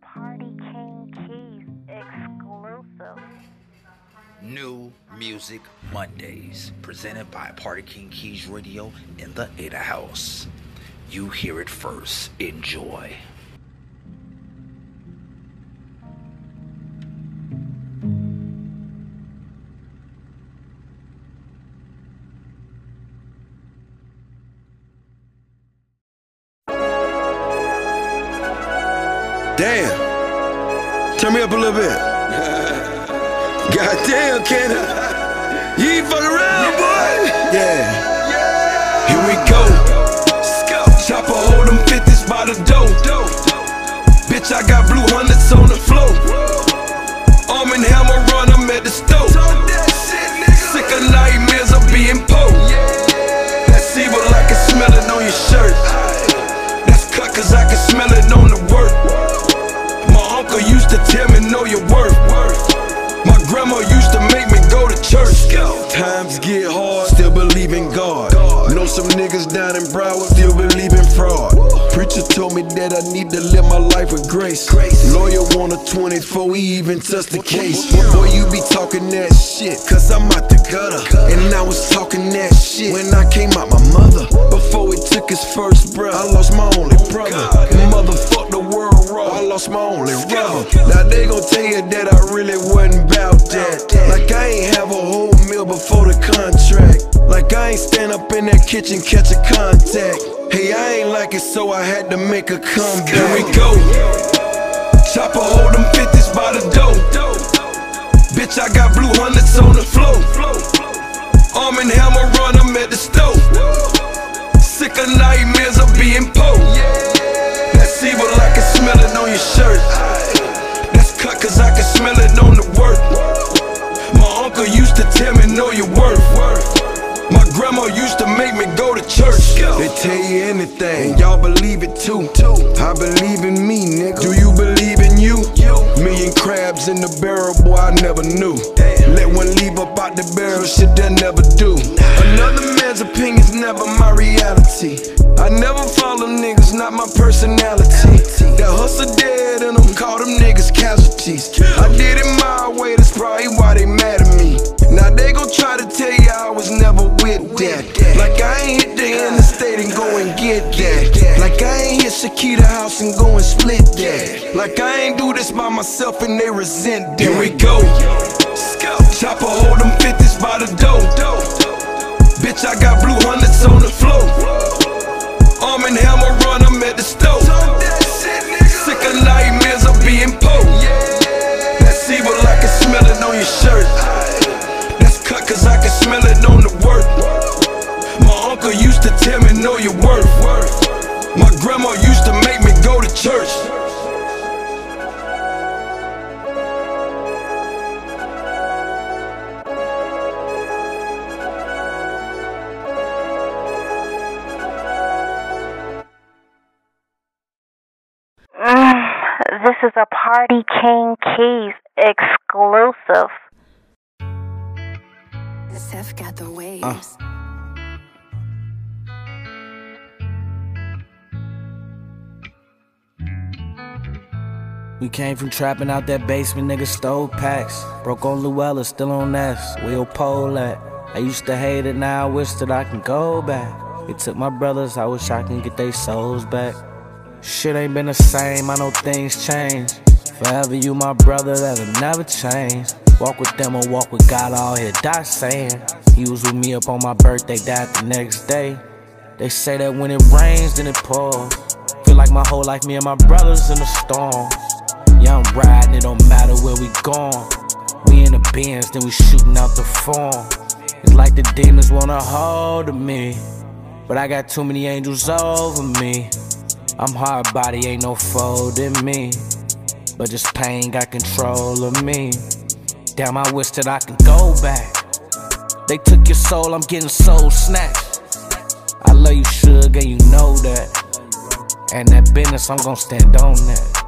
Party King Keys exclusive. New Music Mondays, presented by Party King Keys Radio in the Ada House. You hear it first. Enjoy. On the floor. Arm and hammer run, I'm at the stove. Sick of nightmares of being po. That's evil, I can smell it on your shirt. That's cut, cause I can smell it on the work. My uncle used to tell me, know your worth. My grandma used to make me go to church. Times get hard, still believe in God. Know some niggas down in Broward, Preacher told me that I need to live my life with grace. grace. Lawyer want a 24, he even touched the case. Boy, you be talking that shit, cause I'm out the gutter. And I was talking that shit when I came out my mother. Before he took his first breath, I lost my only brother. Motherfuck the world raw, I lost my only rubber. Now they gon' tell you that I really wasn't bout that. Like I ain't have a whole meal before the contract. Like I ain't stand up in that kitchen, catch a contact. Hey, I ain't like it, so I had to make a comeback. Here we go. Chopper hold them 50s by the dough. Bitch, I got blue hundreds on the floor. Arm and hammer run, I'm at the stove. Sick of nightmares of being po. That's evil, I can smell it on your shirt. They tell you anything, y'all believe it too. I believe in me, nigga. Do you believe in you? Million crabs in the barrel, boy, I never knew. Let one leave up out the barrel, shit that never do. Another man's opinion's never my reality. I never follow niggas, not my personality. That hustle dead and them call them niggas casualties. I did it my way, that's probably why they mad. Now they gon' try to tell you I was never with that. Like I ain't hit the interstate and go and get that. Like I ain't hit Shakita house and go and split that. Like I ain't do this by myself and they resent that. Here we go. Chopper hold them 50s by the dough. Bitch, I got blue hundreds on the floor. Arm and hammer run, know your worth. My grandma used to make me go to church. Mm, this is a Party King Keys exclusive. Seth got the waves. We came from trapping out that basement, nigga stole packs. Broke on Luella, still on S. Wheel pole at. I used to hate it, now I wish that I can go back. It took my brothers, I wish I can get their souls back. Shit ain't been the same, I know things change. Forever you my brother, that'll never change. Walk with them or walk with God, I all here die saying. He was with me up on my birthday, died the next day. They say that when it rains, then it pours. Feel like my whole life, me and my brothers in the storm. I'm riding, it don't matter where we gone. We in the bins, then we shooting out the phone. It's like the demons wanna hold of me. But I got too many angels over me. I'm hard body, ain't no fold in me. But this pain got control of me. Damn, I wish that I could go back. They took your soul, I'm getting soul snatched. I love you, sugar, you know that. And that business, I'm gon' stand on that.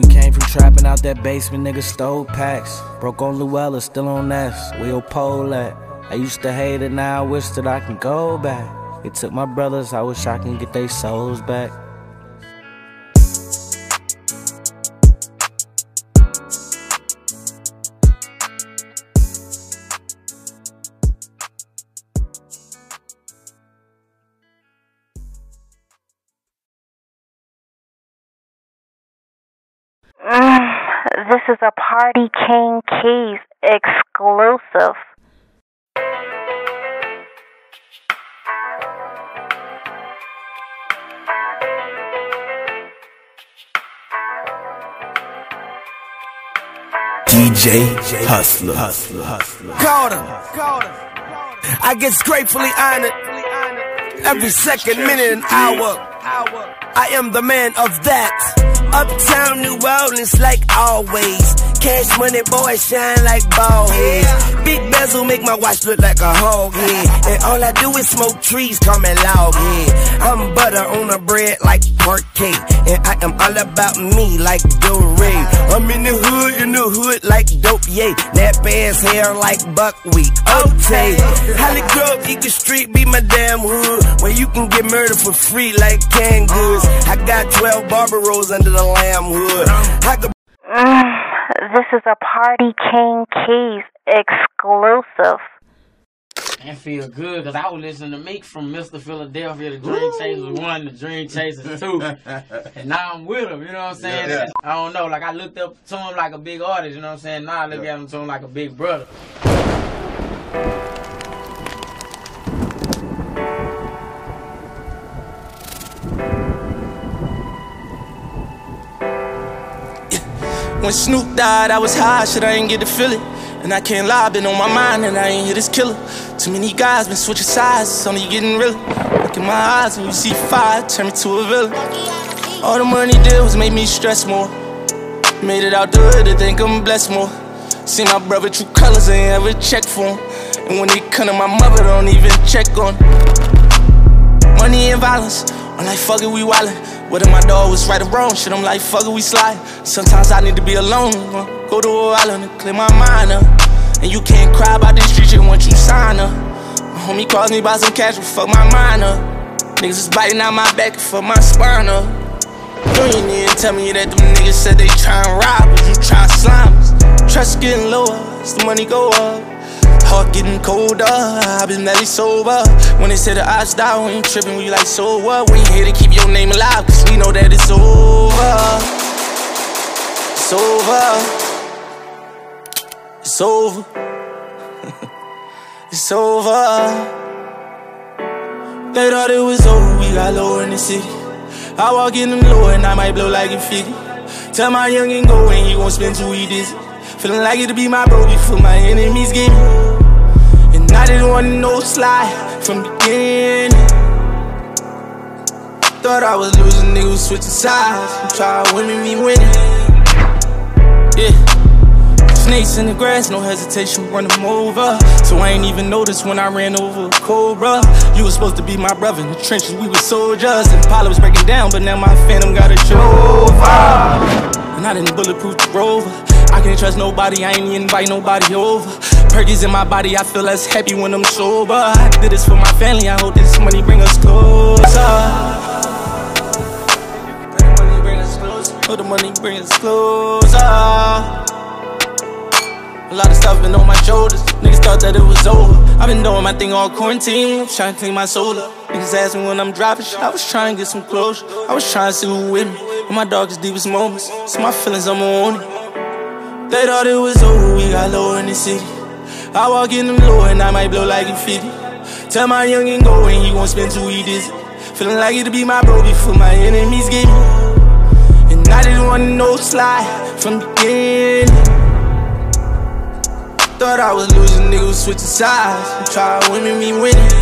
We came from trapping out that basement, nigga stole packs. Broke on Luella, still on S. Wheel pole at. I used to hate it, now I wish that I can go back. It took my brothers, I wish I can get their souls back. This is a Party King Keys exclusive. DJ Hustler. Hustler. Hustler. Carter. I get gratefully honored every second, minute, and hour. I am the man of that. Uptown New Orleans, like always. Cash money, boy, shine like ball heads. Big bezel make my watch look like a hog head. And all I do is smoke trees, call me log head. I'm butter on a bread like parquet. And I am all about me like Ray. I'm in the hood, in the hood like dope, yay. That ass hair like buckwheat, okay. Holly Grove, Eagle Street, be my damn hood. Where you can get murdered for free like canned goods. I got 12 Barbaros under the lamb hood. I could Mm, this is a Party King Keys exclusive. That feel good because I was listening to Meek from Mr. Philadelphia, the Dream Chasers 1, the Dream Chasers 2. and now I'm with him, you know what I'm saying? Yeah. I don't know, like I looked up to him like a big artist, you know what I'm saying? Now I look at him to him like a big brother. When Snoop died, I was high, shit, I ain't get to feel it. And I can't lie, been on my mind, and I ain't hit this killer. Too many guys been switching sides, it's only getting realer. Look in my eyes, and you see fire, turn me to a villain. All the money did was make me stress more. Made it out the hood, I think I'm blessed more. See my brother true colors, I ain't ever check for him. And when they come to my mother, don't even check on. Money and violence, I'm like, fuck it, we wildin'. Whether my dog was right or wrong, shit, I'm like, fuck it, we slide. Sometimes I need to be alone, go to a island and clear my mind up. And you can't cry about this street shit once you sign up. My homie calls me about some cash, but fuck my mind up. Niggas is biting out my back and fuck my spine up. You ain't need to tell me that them niggas said they tryin' rob, but you try slime us. Trust getting lower as the money go up. Heart getting colder, I've been barely sober. When they say the odds die, we ain't tripping, we like, so what? We here to keep your name alive, cause we know that it's over. It's over. It's over. it's over. They thought it was over, we got lower in the city. I walk in them low and I might blow like a figure. Tell my youngin' go and you gon' spend two weeks. Feeling like it'll be my bro before my enemies get me. And I didn't want no slide from beginning. Thought I was losing, niggas switching sides. And try to win me, me winning. Yeah. Snakes in the grass, no hesitation, run them over. So I ain't even noticed when I ran over a cobra. You was supposed to be my brother in the trenches, we were soldiers. And Apollo was breaking down, but now my phantom got a chauffeur. And I didn't bulletproof the rover. I can't trust nobody, I ain't invite nobody over. Perkies in my body, I feel less happy when I'm sober. I did this for my family, I hope this money bring us closer. The. Hope the money bring us closer. A lot of stuff been on my shoulders. Niggas thought that it was over. I've been doing my thing all quarantine. Trying to clean my soul up. Niggas ask me when I'm dropping shit. I was trying to get some closure. I was trying to see who with me. In my darkest, deepest moments. So my feelings, I'm on it. They thought it was over. We got lower in the city. I walk in them low and I might blow like a 50. Tell my youngin' go and you gon' spend two weeks dizzy. Feeling like it'll be my bro before my enemies get me. And I didn't want no slide from the beginning. Thought I was losing, niggas switching sides. Try to win me, me winning.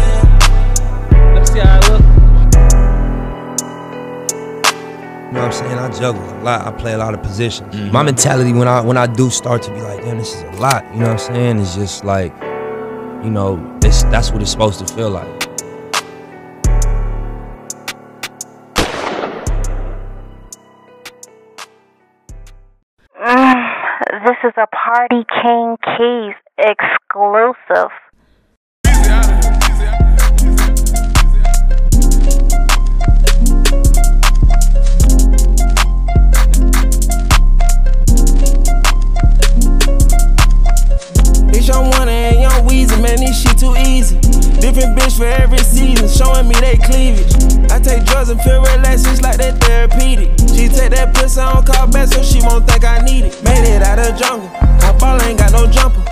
Let's see how You know what I'm saying? I juggle a lot. I play a lot of positions. My mentality when I when I do start to be like, damn, this is a lot. You know what I'm saying? It's just like, you know, it's that's what it's supposed to feel like. Mm, this is a Party King Keys exclusive. Man, this shit too easy. Different bitch for every season, showing me they cleavage. I take drugs and feel relaxed, it's like that therapeutic. She take that pussy pussy on call back so she won't think I need it. Made it out of jungle. My ball ain't got no jumper.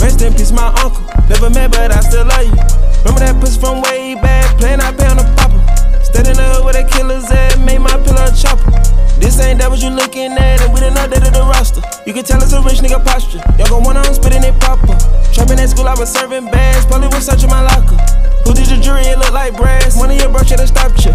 Rest in peace, my uncle. Never met, but I still love you. Remember that pussy from way back, playing I pay on the popper. Stayed in the hood where the killers at, made my pillow chopper. This ain't that what you looking at, and we done updated the roster. You can tell it's a rich nigga posture. Y'all gon' on spitting it proper. Trapping at school, I was serving bags, probably was searching my locker. Who did your jury? It look like brass. One of your bro should've stopped you.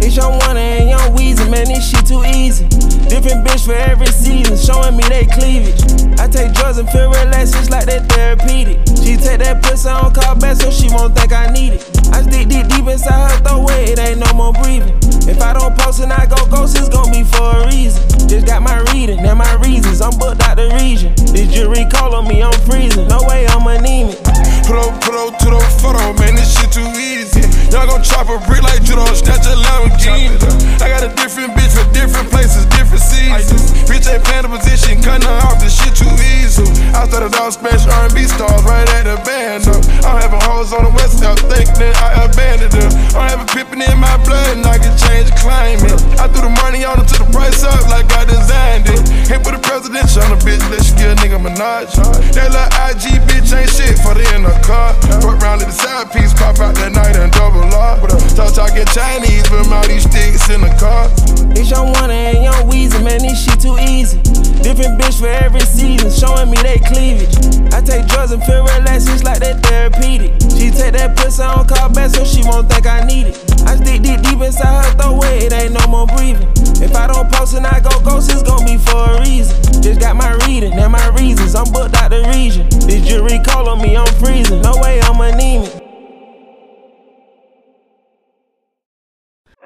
It's young one and young Weezy, man, this shit too easy. Different bitch for every season, showing me they cleavage. I take drugs and feel relaxed, it's like that therapeutic. She take that pussy on call back so she won't think I need it. I stick deep deep inside her throat where it ain't no more breathing. If I don't post and I go ghost, it's gon' be for a reason. Just got my reading and my reasons, I'm booked out the region. This jury call on me, I'm freezing. No way I'm anemic. Put up, put up to the photo, man, this shit too easy. Y'all gon' chop a brick like judo, snatch a Lamborghini. I got a different bitch for different places, different seasons. Bitch ain't playing the position, cutting her off, this shit too easy. I started off smash R&B stars right at the band. Up. I'm having hoes on the west side, think that I abandoned them. I'm having pippin' in my blood, and I can change the climate. I threw the money on her to the price up like I designed it. Hit with the presidential on the bitch, let you get a nigga Minaj. That little IG bitch ain't shit for the in the car. Fuck round, let the side piece pop out that night and double R. Talk talking Chinese, but all these sticks in the car. It's young one and young Weezy, man, this shit too easy. Different bitch for every season, showing me they cleavage. I take drugs and feel relaxed, it's like that therapeutic. She take that pussy on call back so she won't think I need it. I stick deep deep inside her throat it ain't no more breathing. If I don't post and I go ghost, it's gon' be for a reason. Just got my reading and my reasons, I'm booked out the region. This jury call on me, I'm freezing. No way I'm anemic.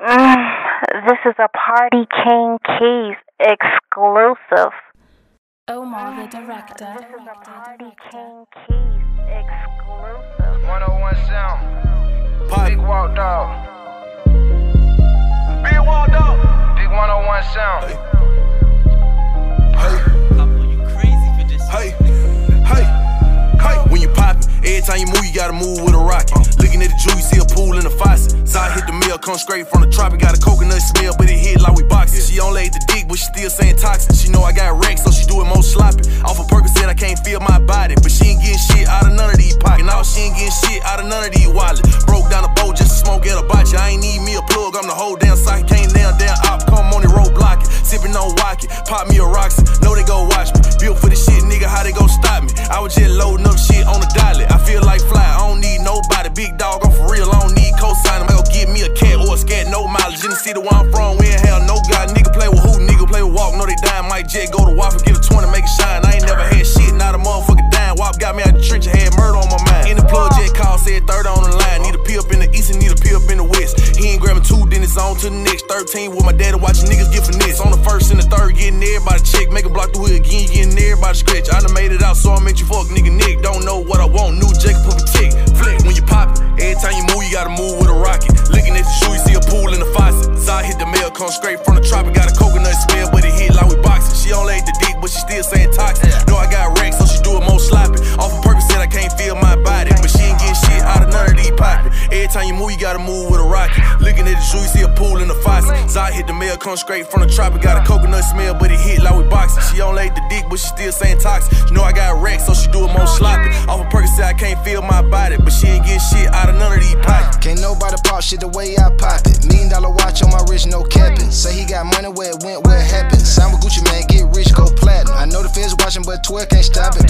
Mm, this is a Party King Keys exclusive. Oh Omar the director. This is a Party King Keys exclusive. 101 sound. Big walk dog. Big walk dog. Big 101 sound. Hey, hey, hey. When you poppin', every time you move, you gotta move with a rocket. Looking at the jewel, you see a pool in the faucet. Side hit the mill, come straight from the tropic. Got a coconut smell, but it hit like we boxing. She on laid the dick, but she still saying toxic. She know I got wrecked, so she do it more sloppy. Off a of Percocet, I can't feel my body, but she ain't getting shit out of none of these pockets. Now she ain't getting shit out of none of these wallets. Broke down the boat just to smoke at a botch. I ain't need me a plug, I'm the whole damn socket. Came down, down, op, come on the road blocking. Sipping on Wacky, pop me a Roxy. Know they go watch me. Built for this shit, nigga, how they gon' stop me? I was just loading up shit on the dolly. I feel like fly, I don't need nobody. Big dog, I'm for real, I don't need cosign. I'm gonna give me a cat or a scat, no mileage. In the city where I'm from, we ain't have no god. Nigga play with who? Nigga play with walk, No, they dying. Mike Jet go to Waffle, get a 20, make it shine. I ain't never had shit, not a motherfucker dying. Wop got me out the trench, had murder on my mind. In the plug, Jet call, said third on the line. Need a pee up in the east and need a pee up in the west. He ain't grabbing two, then it's on to the next. 13 with my daddy watching niggas get finesse. On the first and the third, getting everybody check. Make a block the hood again, getting everybody scratch. I done made it out, so I make you fuck, nigga Nick. Don't know what I want, new Jacob put me tick. Flick when you pop it. Every time you move, you gotta move with a rocket. Looking at the shoe, you see a pool in the faucet. Side hit the mail, come straight from the tropic. Got a coconut smell, but it hit like we boxing. She on laid the dick, but she still saying toxic. Know I got wrecked, so she do it more sloppy. Off of Percocet, I can't feel my body, but she ain't getting shit out of none of these pockets. Every time you move, you gotta move with a rocket. Looking at the shoe, you see a pool in the faucet. Side hit the mail, come straight from the tropic. Got a coconut smell, but it hit like we boxing. She on laid the dick, but she still saying toxic. She know I got wrecked, so she do it more sloppy. Off of Percocet, I can't feel my body, but she ain't getting shit out of none of these pockets. Can't nobody pop shit the way I pop it. Million dollar watch got money where it went, it happened. Sign with Gucci Mane, get rich, go platinum. I know the feds watching, but 12 can't stop it.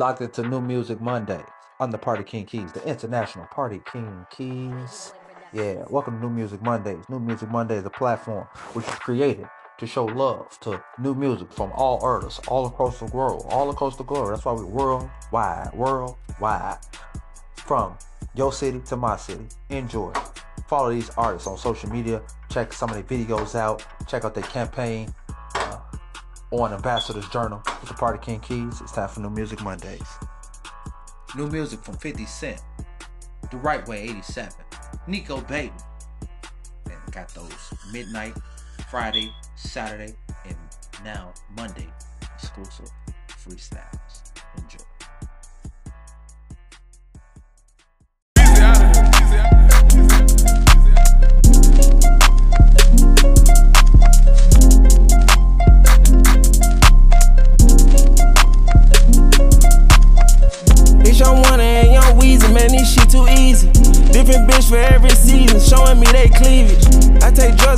Locked into New Music Monday on the Party King Keys, the International Party King Keys. Yeah, welcome to New Music Mondays. New Music Monday is a platform which is created to show love to new music from all artists all across the world, all across the globe. That's why we're worldwide, worldwide, from your city to my city. Enjoy. Follow these artists on social media. Check some of their videos out. Check out their campaign on Ambassador's Journal with the Party King Keys. It's time for New Music Mondays. New music from 50 Cent, The Right Way 87, Nico Baby, and got those midnight, Friday, Saturday, and now Monday exclusive freestyles.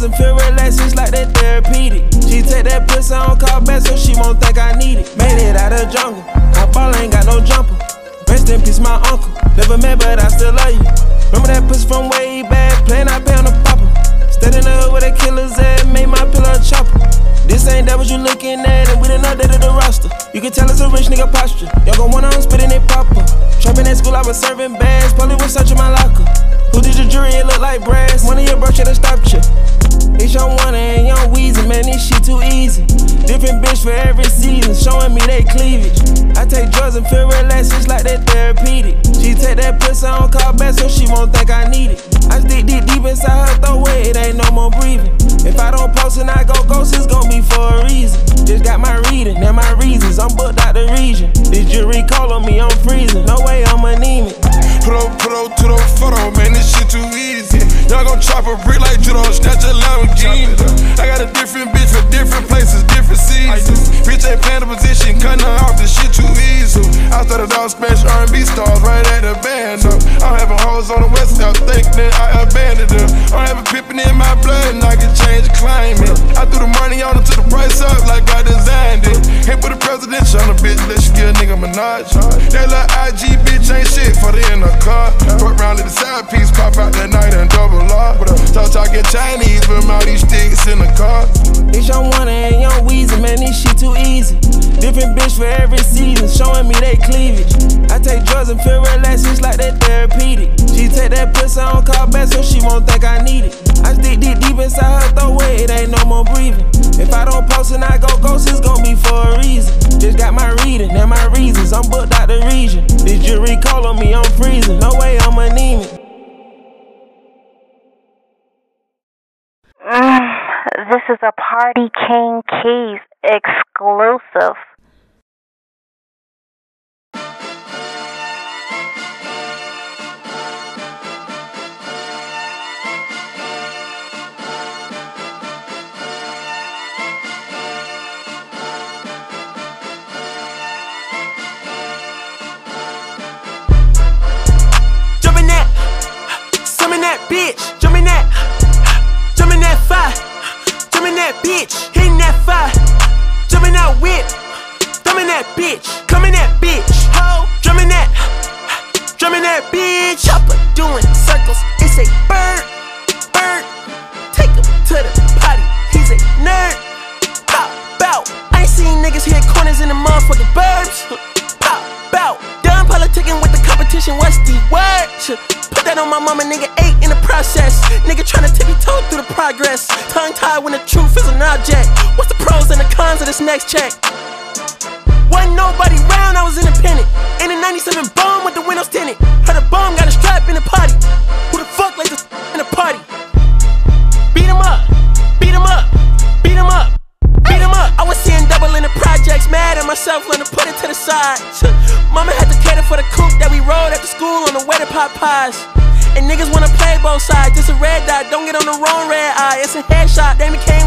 I and feel relaxed, it's like that therapeutic. She take that pussy on call back so she won't think I need it. Made it out of jungle, my ball ain't got no jumper. Rest in peace, my uncle. Never met, but I still love you. Remember that pussy from way back, playing I pay on the popper. Stayed in the hood where the killers at, made my pillow chopper. This ain't that what you looking at, and we done updated the roster. You can tell it's a rich nigga posture. Y'all gon' wanna spitting it proper. Trapping at school, I was serving bags, probably was searching my locker. Who did your jury? It look like brass. One of your bro should've stopped you. It's young one and young Weezy, man, this shit too easy. Different bitch for every season, showing me they cleavage. I take drugs and feel relaxed, it's like that therapeutic. She take that pussy on call back so she won't think I need it. I stick deep deep inside her throat it ain't no more breathing. If I don't post and I go ghost, it's gon' be for a reason. Just got my reading, now my reasons. I'm booked out the region. This jury call on me, I'm freezing. No way I'm anemic. Put up, put up to the photo, man, this shit too easy. Y'all gon' chop a brick like judo, snatch a Lamborghini. I got a different bitch for different places, different seasons. Bitch ain't playing the position, cutting off, this shit too easy. I started off smash R&B stars right at the band. Up. I'm having hoes on the west south, think that I abandoned them. I'm having pippin' in my blood, and I can change climate. I threw the money on her to the price up like I designed it. Hit with a presidential on a bitch, let she get a nigga Minaj. That little IG bitch ain't shit for the in the car. Fuck round, the side piece pop out that night and double R. Talk talking Chinese, but all these sticks in the car. It's young one and young Weezy, man, this shit too easy. Different bitch for every season, showing me they cleavage. I take drugs and feel relaxed, it's like that therapeutic. She take that pussy on call back so she won't think I need it. I stick deep deep inside her throat it ain't no more breathing. If I don't post and I go ghost, it's gon' be for a reason. Just got my reading and my reasons, I'm booked out the region. This jury call on me, I'm freezing. No way I'm anemic. Mm, this is a Party King Keys exclusive. Bitch, coming that bitch, ho, drumming that, drumming that bitch, chopper doing circles, it's a bird, bird, take him to the potty, he's a nerd, pop, bout, I ain't seen niggas hit corners in the motherfucking burbs, pop, bout, done politicking with the competition, what's the word? Put that on my mama, nigga, eight in the process. Nigga tryna tippy toe through the progress. Tongue tied when the truth is an object. What's the pros and the cons of this next check? Wasn't nobody round, I was independent. In a 97 bomb with the windows tinted. Heard a bomb got a strap in the party. Who the fuck like this in the party? Beat him up, beat him up, beat him up. Beat him up. I was seeing double in the projects, mad at myself, learning to put it to the side. Mama had to cater for the coupe that we rode after school on the way to pot pies. And niggas wanna play both sides. Just a red dot, don't get on the wrong red eye. It's a headshot. They became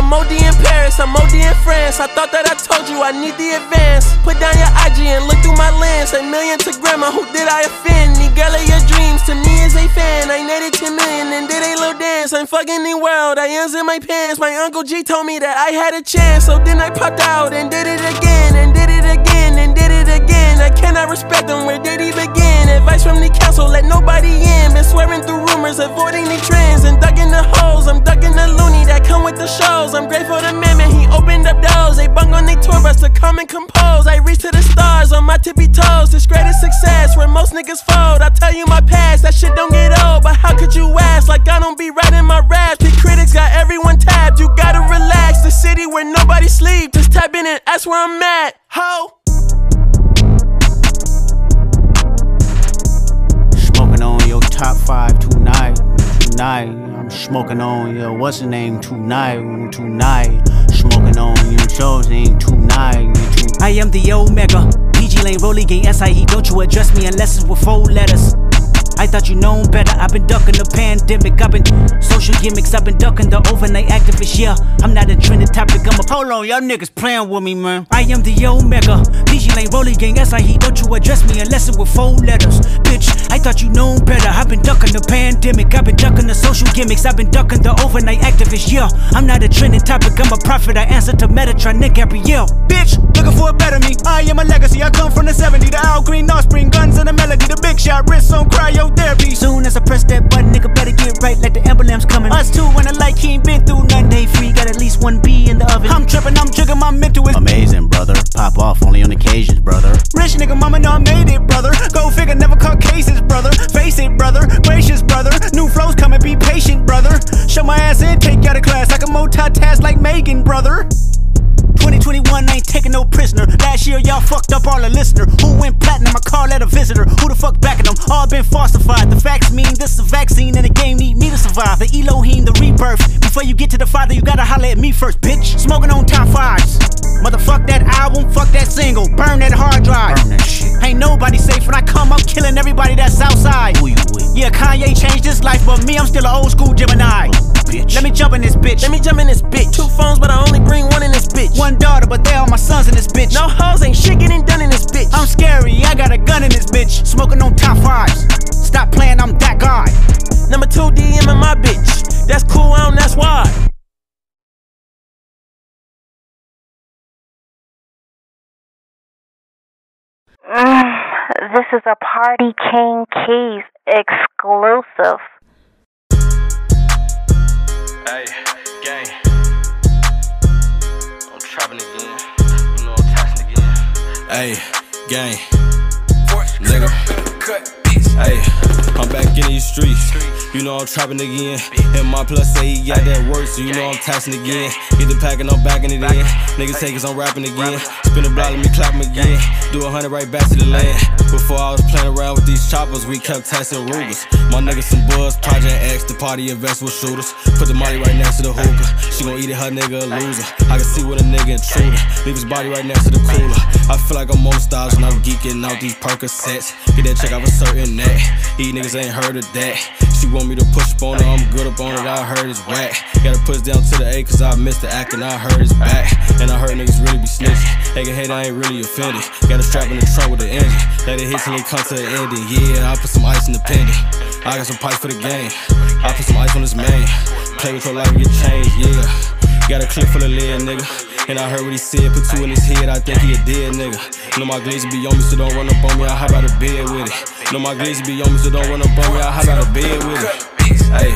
I'm OD in Paris, I'm OD in France. I thought that I told you I need the advance. Put down your IG and look through my lens. A million to grandma, who did I offend? The your dreams to me is a fan. I netted 10 million and did a little dance. I'm fucking the world, I ends in my pants. My uncle G told me that I had a chance. So then I popped out and did it again, and did it again, and did it again. I cannot respect them, where did he begin? Advice from the council, let nobody in. Been swearing through rumors, avoiding the trends, and ducking the holes. I'm ducking the loony that come with the shows. I'm grateful to man, man, he opened up doors. They bung on their tour bus to come and compose. I reach to the stars on my tippy toes. This greatest success where most niggas fold. I tell you my past, that shit don't get old. But how could you ask? Like I don't be writing my raps. The critics got everyone tabbed. You gotta relax. The city where nobody sleep. Just type in and ask where I'm at. Ho! Top five tonight, tonight. I'm smoking on your what's the name tonight, tonight. Smoking on your name tonight, tonight. I am the Omega, PG Lane, Rolly Gang, SIE. Don't you address me unless it's with four letters. I thought you known better. I've been ducking the pandemic. I've been social gimmicks. I've been ducking the overnight activists. Yeah, I'm not a trending topic. I'm a hold on, y'all niggas playing with me, man. I am the Omega, DJ Lane, Rolly Gang, SIE. Don't you address me unless it with four letters, bitch. I thought you known better. I've been ducking the pandemic. I've been ducking the social gimmicks. I've been ducking the overnight activists. Yeah, I'm not a trending topic. I'm a prophet. I answer to Metatron, Nick Gabrielle. Bitch, looking for a better me. I am a legacy. I come from the 70. The Al Green offspring, guns and the melody. The big shot, wrists on cryotherapy. Soon as I press that button, nigga better get right like the emblem's coming. Us two when the light he ain't been through nothing. They free, got at least one B in the oven. I'm tripping, I'm jigging, my mental is Amazing, brother. Pop off only on occasions, brother. Rich nigga, mama know I made it, brother. Go figure, never caught cases, brother. Face it, brother. Gracious, brother. New flows coming, Last year y'all fucked up all the listener. Who went platinum? I call that a visitor. Who the fuck backing them? All been falsified. The facts mean this is a vaccine and the game need me to survive. The Elohim, the rebirth. Before you get to the father, you gotta holler at me first, bitch. Smoking on top fives. Motherfuck that album, fuck that single. Burn that hard drive. Burn that shit. Ain't nobody safe when I come, I'm killing everybody that's outside. Who you with? Yeah, Kanye changed his life, but me, I'm still an old school Gemini. Bitch. Let me jump in this bitch. Let me jump in this bitch. Two phones, but I only bring one in this bitch. One daughter, but they all my sons in this bitch. No hoes, ain't shit getting done in this bitch. I'm scary, I got a gun in this bitch. Smoking on top fives. Stop playing, I'm that guy. Number two DM in my bitch. That's cool, I don't, that's why. Mm, this is a Party King Keys exclusive. Hey, gang. Nigga. Hey, I'm back in these streets. You know I'm trapping again. And my plus say he got that work, so you know I'm taxing again. Get the pack and I'm backing it in. Niggas take us, I'm rapping again. Spin a block, let me clap 'em again. Do a hundred right back to the land. Before I was playing around with these choppers, we kept testing Rugers. My niggas some buzz, Project X, the party invest with shooters. Put the money right next to the hookah. She gon' eat it, her nigga a loser. I can see what a nigga intruder. Leave his body right next to the cooler. I feel like I'm on stars when I'm geeking out these Percocets. Get that check off a certain net. These niggas ain't heard of that. She want me to push up on her, I'm good up on it, I heard it's whack. Gotta push down to the A, cause I missed the act and I heard it's back. And I heard niggas really be snitching. They can hate, I ain't really offended. Got a strap in the trunk with the engine. Let it hit till it come to the ending. Yeah, I put some ice in the pendant. I got some pipes for the game. I put some ice on this man. Play with your life and get changed, yeah. Got a clip full of lead, nigga. And I heard what he said, put two in his head, I think he a dead nigga. Know my glizzy be on me, so don't run up on me, I hop out of bed with it. Know my glizzy be on me, so don't run up on me, I hop out of bed with it. Hey,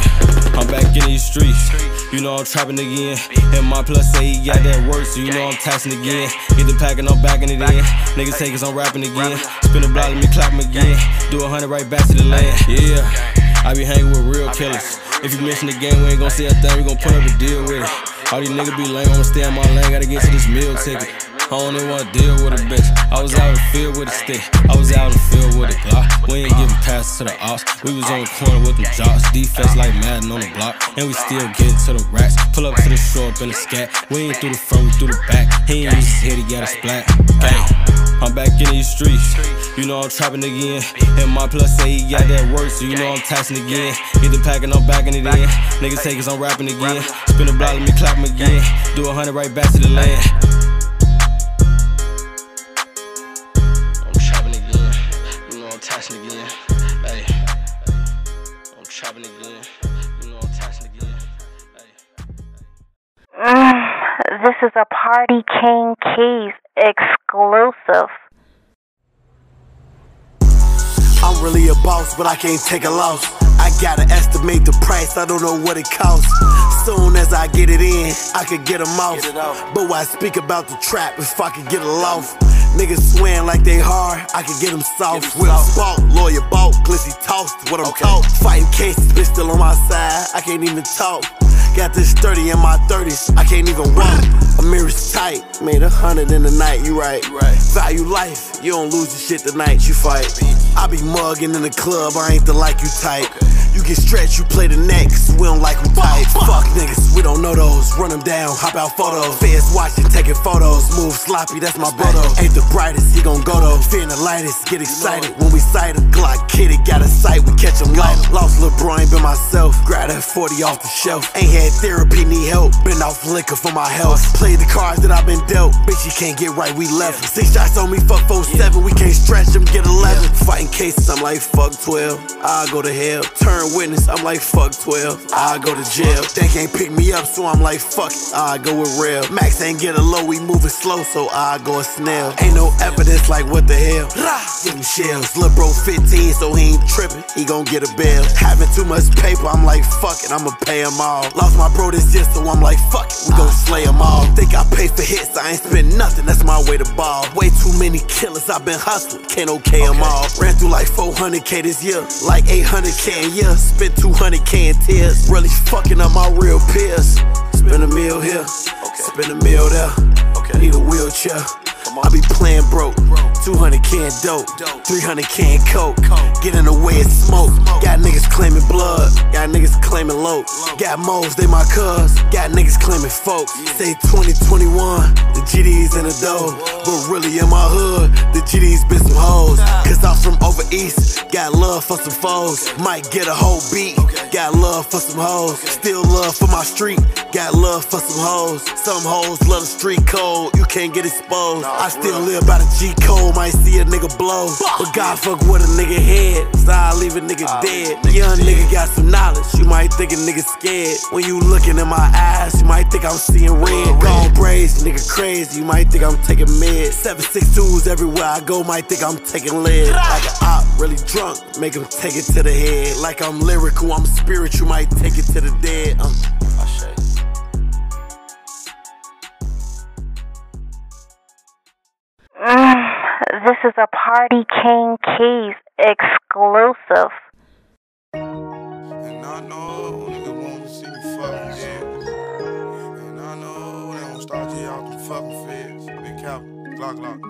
I'm back in these streets. You know I'm trapping again. And my plus say he got that work, so you know I'm taxing again. Get the pack and I'm backing it in. Niggas take us, I'm rapping again. Spin a block, let me clap again. Do a hundred right back to the land. Yeah, I be hanging with real killers. If you mention the game, we ain't gonna say a thing, we gon' put up a deal with it. All these niggas be lame, I'ma stay in my lane, gotta get to this meal ticket. I don't wanna deal with a bitch. I was out in the field with a stick. I was out in the field with a Glock. We ain't giving passes to the ops. We was on the corner with them jocks. Defense like Madden on the block. And we still get to the racks. Pull up to the shore up in the scat. We ain't through the front, we through the back. He ain't use his head, he got a splat. Bang. I'm back in these streets. You know I'm trapping again. And my plus say he got that work, so you know I'm taxing again. Get the pack and I'm backing it in. Niggas take us, I'm rapping again. Spin a block, let me clap 'em again. Do a hundred right back to the land. This is a Party King Keys exclusive. I'm really a boss, but I can't take a loss. I gotta estimate the price, I don't know what it costs. Soon as I get it in, I could get them off. But why speak about the trap if I could get a loaf? Niggas swearing like they hard, I could get them soft. Whip spalt, lawyer bought, glizzy tossed, what I'm taught. Fighting cases, bitch still on my side, I can't even talk. Got this 30 in my 30s, I can't even walk. A mirror's tight, made a hundred in the night, you right. right. Value life, you don't lose the shit tonight, you fight. I be mugging in the club, I ain't the like you type. You get stretched, you play the next, we don't like who tight. Fuck niggas, we don't know those. Run them down, hop out photos. Feds watching, taking photos. Move sloppy, that's my brother. Ain't the brightest, he gon' go though. Fearing the lightest, get excited when we sight him. Glock kitty, got a sight, we catch him light. Lost LeBron, ain't been myself. Grab that 40 off the shelf. Ain't had therapy, need help. Been off liquor for my health. Play the cards that I've been dealt. Bitch, you can't get right, we left. Six shots on me, fuck 4-7. We can't stretch them, get 11. Fighting cases, I'm like, fuck 12. I go to hell. Turn witness, I'm like, fuck 12. I go to jail. They can't pick me up, so I'm like, fuck it. I go with real. Max ain't get a low, we moving slow, so I go a snail. Ain't no evidence, like, what the hell? Give him shells. Lil' bro 15, so he ain't tripping. He gon' get a bail. Having too much paper, I'm like, fuck it, I'ma pay him all. Lost my bro this year, so I'm like, fuck it, we gon' slay them all. Think I pay for hits, I ain't spend nothing, that's my way to ball. Way too many killers, I've been hustling, can't okay them all. Ran through like 400k this year, like 800k a year. Spent 200k in tears, really fucking up my real peers. Spend a meal here, okay. spend a meal there. Okay. Need a wheelchair. I be playing broke. 200k dope, 300k coke. Get in the way of smoke. Got niggas claiming blood, got niggas claiming low. Got moles, they my cuz. Got niggas claiming folks. Say 2021, the GD's in the dough. But really in my hood, the GD's been some hoes. Cause I'm from over east, got love for some foes. Might get a whole beat, got love for some hoes. Still love for my street, got love for some hoes. Some hoes love the street code, you can't get exposed. I still live by the G code, might see a nigga blow. But God fuck with a nigga head, so I leave a nigga dead. Young nigga got some knowledge, you might think a nigga scared. When you looking in my eyes, you might think I'm seeing red. Gone braids, nigga crazy, you might think I'm taking meds. 762s everywhere I go, might think I'm taking lead. Like an op, really drunk, make him take it to the head. Like I'm lyrical, I'm spiritual, might take it to the dead. Um, I say. Mm, this is a Party King Keys exclusive. Glock Glock.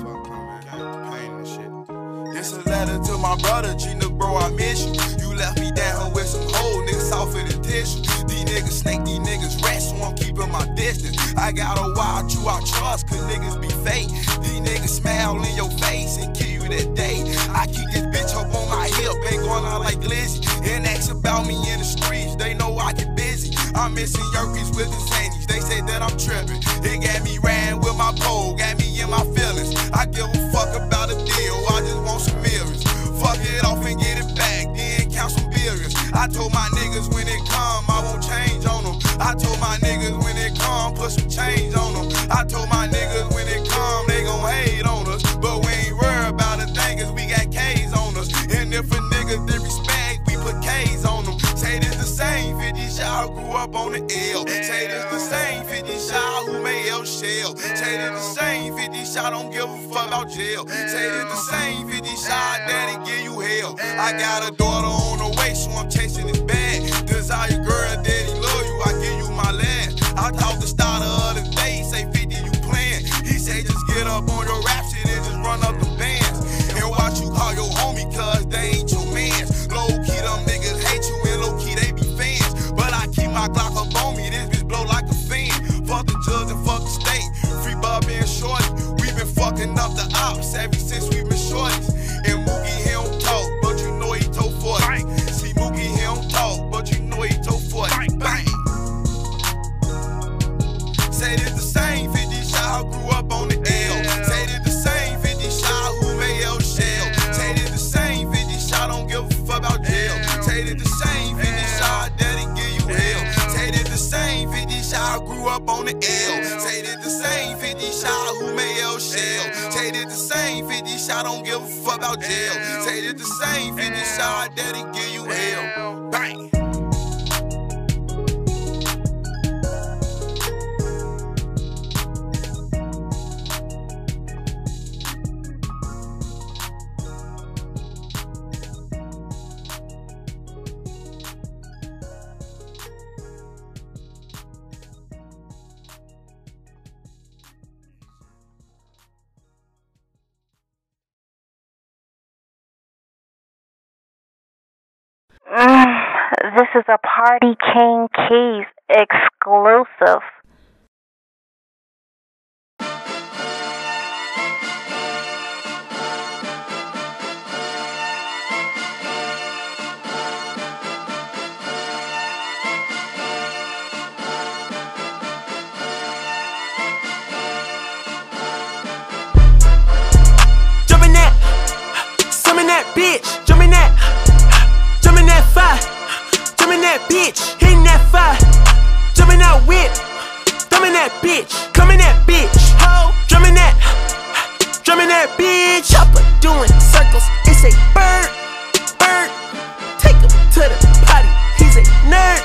Fuck man, got pain and shit. This a letter to my brother, G Nook, bro, I miss you. You left me down here with some old niggas off of the tissue. These niggas snake, these niggas rest, so I'm keeping my distance. I gotta watch you, I trust, cause niggas be fake. These niggas smile in your face and kill you that day. I keep this bitch up on my hip, ain't going out like glizzy. And ask about me in the streets, they know I busy. I'm missing Yerkes with the Zanies, they say that I'm tripping. It got me ran with my pole, got me in my feelings. I give a fuck about a deal, I just want some mirrors. Fuck it off and get it back, then count some billions. I told my niggas when it come, I won't change on them. I told my niggas up on the L. Say this the same 50 shot who made L shell. Say this the same 50 shot, don't give a fuck about jail. Say this the same 50 shot, daddy give you hell. I got a daughter on the way, so I'm chasing this bag. Desire girl, daddy love you, I give you my last. I talked to Star the day, say 50 you playing. He say just get up on your rap shit and just run up the bands. And watch you call your homie, cause ops ever since we been shorties. And Mookie, he don't talk, but you know he told 40. See, Mookie, he don't talk, but you know he told 40. Bang! Say it the same 50 shot who grew up on the L. Say it the same 50 shot who made L shell. Say it the same 50 shot don't give a fuck about jail. Say it the same 50 shot daddy give you hell. Say it the same 50 shot grew up on the L. Say it fuck about jail. Say it the same 50 shot daddy give you this is a Party King Keys exclusive. Bitch, hitting that fire. Jump in that whip, thumb in that bitch. Come in that bitch, ho. Drum in that, drum in that bitch. Chopper doing circles. It's a bird, bird. Take him to the potty. He's a nerd.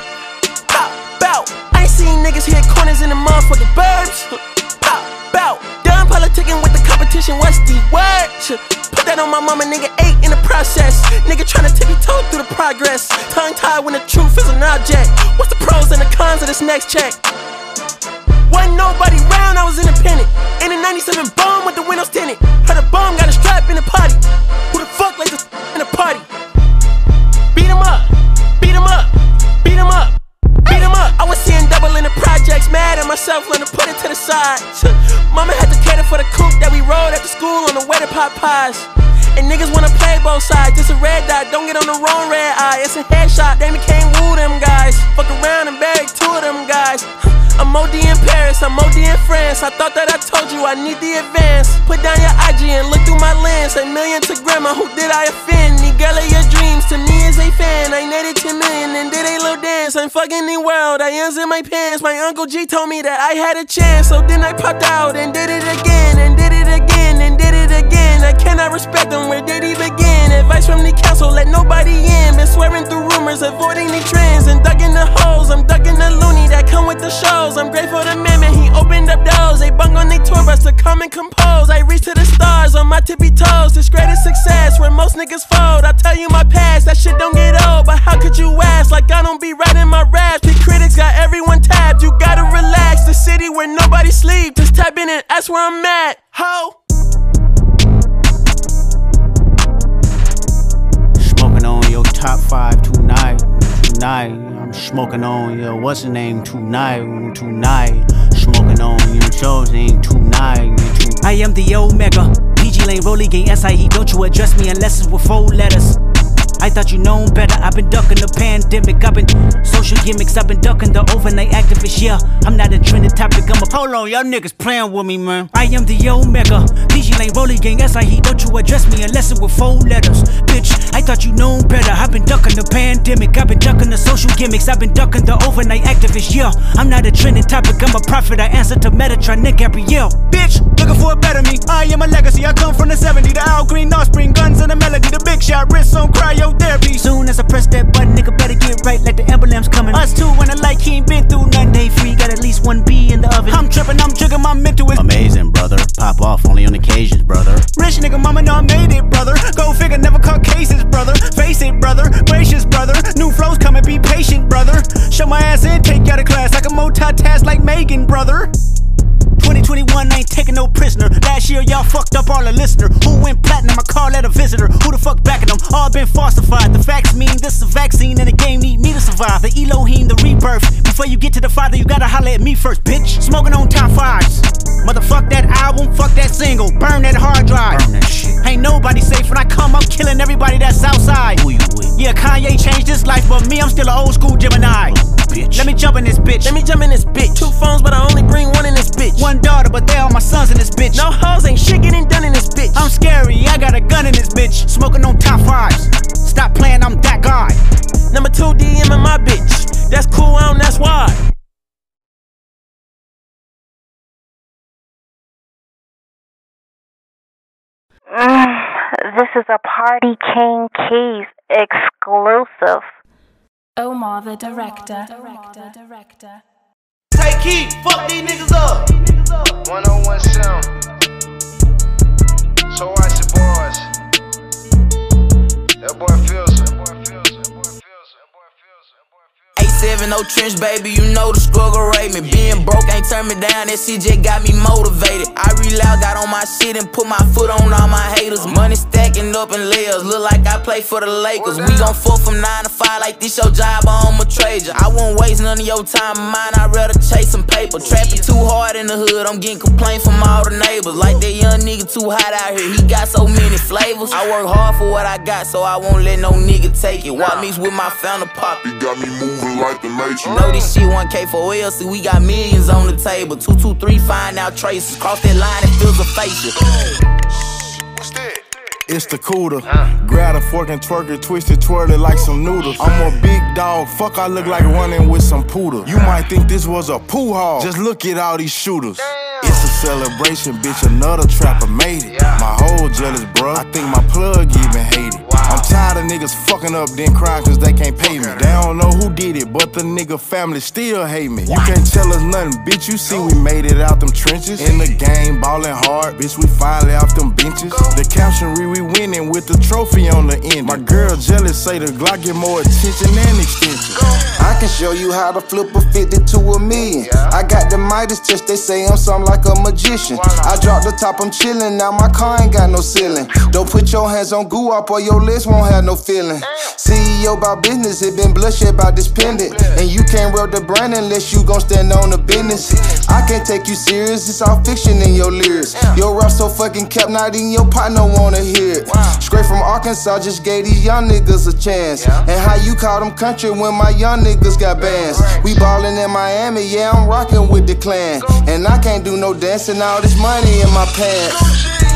Pop out. I ain't seen niggas hit corners in the motherfucking burbs. Pop out. Done politicking with the competition. What's the word? Put that on my mama, nigga. Eight in the process. Nigga tryna tippy toe through the progress. Tongue tied when the truth is an object. What's the pros and the cons of this next check? Wasn't nobody round, I was independent. In a 97 bomb with the windows tinted. Heard a bomb got a strap in my uncle G told me that I had a chance. So then I popped out and did it again, and did it again, and did it again. I cannot respect them, where did he begin? Advice from the council, let nobody in. Been swearing through rumors, avoiding the trends, and ducking the holes. I'm ducking the loony that come with the shows. I'm grateful to man, he opened up doors. They bung on their tour bus to come and compose. I reach to the stars on my tippy toes. This greatest success where most niggas fold. I tell you my past, that shit don't get old. But how could you ask? Like I don't be writing where nobody sleep. Just tap in and ask where I'm at. Ho. Smoking on your top five tonight, tonight. I'm smoking on your what's the name tonight, tonight. Smoking on your show's name tonight, tonight. I am the Omega, PG Lane, Rolly Gang, SIE. Don't you address me unless it's with four letters. I thought you known better. I've been ducking the pandemic. I've been social gimmicks. I've been ducking the overnight activists. Yeah, I'm not a trending topic. I'm a hold on, y'all niggas playing with me, man. I am the Omega, PG Lane, Rolly Gang, SIE. Don't you address me unless it's with four letters, bitch. I thought you known better. I've been ducking the pandemic. I've been ducking the social gimmicks. I've been ducking the overnight activists. Yeah, I'm not a trending topic. I'm a prophet. I answer to Metatron, Nick Gabrielle. Bitch, looking for a better me. I am a legacy. I come from the 70. The Al Green, Offspring, guns and the melody. The big on cryotherapy. Soon as I press that button, nigga better get right like the emblem's coming. Us two when I like he ain't been through nothing. Day free, got at least one B in the oven. I'm tripping, I'm jigging my mental is Amazing, brother. Pop off only on occasions, brother. Rich nigga, mama know I made it, brother. Go figure, never caught cases, brother. Face it, brother. Gracious, brother. New flows coming, be patient, brother. Show my ass in, take out of class. I can multitask like Megan, brother. 2021 ain't taking no prisoner. Last year y'all fucked up all the listener. Who went platinum? I call that a visitor. Who the fuck backing them? All been falsified. The facts mean this is a vaccine and the game need me to survive. The Elohim, the rebirth. Before you get to the father, you gotta holler at me first, bitch. Smoking on top fives. Motherfuck that album, fuck that single, burn that hard drive. Burn that shit. Ain't nobody safe when I come, I'm killing everybody that's outside. Who you with? Yeah, Kanye changed his life, but me, I'm still an old school Gemini. Bitch. Let me jump in this bitch. Let me jump in this bitch. Two phones, but I only bring one in this bitch. One daughter, but they all my sons in this bitch. No hoes, ain't shit getting done in this bitch. I'm scary, I got a gun in this bitch. Smoking on top fives. Stop playing, I'm that guy. Number two DM in my bitch. That's cool, I don't, that's why. Mm, this is a Party King Keys exclusive. Omar the director. Director. Director. Key, fuck these niggas up. 101 sound. So the boys. That boy feels A7, no trench, baby, you know the struggle rate me. Being broke ain't turn me down, that just got me motivated. I real out, got on my shit and put my foot on all my haters. Money stacking up in layers, look like I play for the Lakers. We gon' fuck from 9 to 5 like this your job, I'ma trade ya. I won't waste none of your time mine, I'd rather chase some paper. Trapping too hard in the hood, I'm getting complaints from all the neighbors. Like that young nigga too hot out here, he got so many flavors. I work hard for what I got, so I won't let no nigga take it. Walk mix with my founder pop. Got me moving like the Matrix. Know this shit 1K for L, see we got millions on the table. 223, find out traces. Cross that line and feels a facial. It's the cooler. Grab a fork and twerk it, twist it, twirl it like some noodles. I'm a big dog, fuck, I look like running with some poodle. You might think this was a poo hall, just look at all these shooters. It's a celebration, bitch, another trapper made it. My whole jealous, bruh. I think my plug even hate it. I'm tired of niggas fucking up, then crying cause they can't pay me. They don't know who did it, but the nigga family still hate me. You can't tell us nothing, bitch. You see, we made it out them trenches. In the game, ballin' hard, bitch. We finally off them benches. The caption read we winning with the trophy on the end. My girl jealous, say the Glock get more attention and extension. I can show you how to flip a 50 to a million. I got the Midas touch, they say I'm something like a magician. I dropped the top, I'm chillin', now my car ain't got no ceiling. Don't put your hands on goo up or your list won't have no feeling. CEO about business, it been bloodshed about this pendant. And you can't rub the brand unless you gon' stand on the business. I can't take you serious, it's all fiction in your lyrics. Your rap so fucking kept, not even your partner wanna hear it. Straight from Arkansas, just gave these young niggas a chance. And how you call them country when my young niggas got bands. We ballin' in Miami, yeah, I'm rockin' with the clan. And I can't do no dancing, all this money in my pants.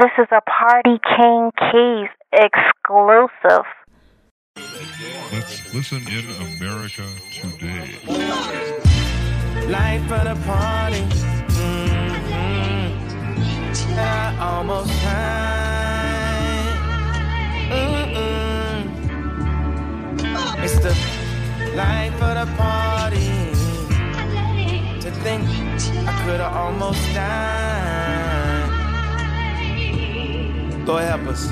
This is a Party King Keys exclusive. Let's listen in America today. Life of the party. Mm-hmm. I almost had. Mm-mm. It's the life of the party. To think I could have almost died. Help us.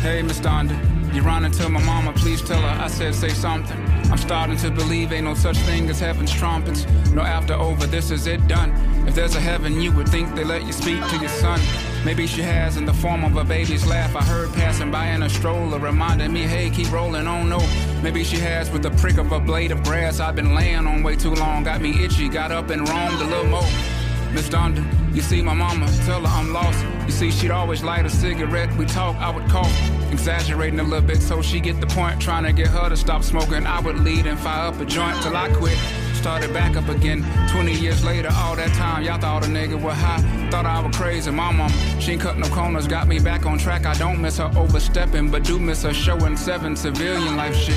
Hey, Miss Donda. you're running to my mama, please tell her I said say something. I'm starting to believe ain't no such thing as heaven's trumpets. No after over, this is it done. If there's a heaven, you would think they let you speak to your son. Maybe she has in the form of a baby's laugh. I heard passing by in a stroller, reminding me, hey, keep rolling on. No, maybe she has with the prick of a blade of grass. I've been laying on way too long, got me itchy, got up and roamed a little more. Miss Donda, you see my mama, tell her I'm lost. You see, she'd always light a cigarette. We talk, I would cough, exaggerating a little bit so she get the point. Trying to get her to stop smoking. I would lead and fire up a joint till I quit. Started back up again. 20 years later, all that time, y'all thought a nigga was high. Thought I was crazy. My mom, she ain't cut no corners, got me back on track. I don't miss her overstepping, but do miss her showing seven civilian life shit.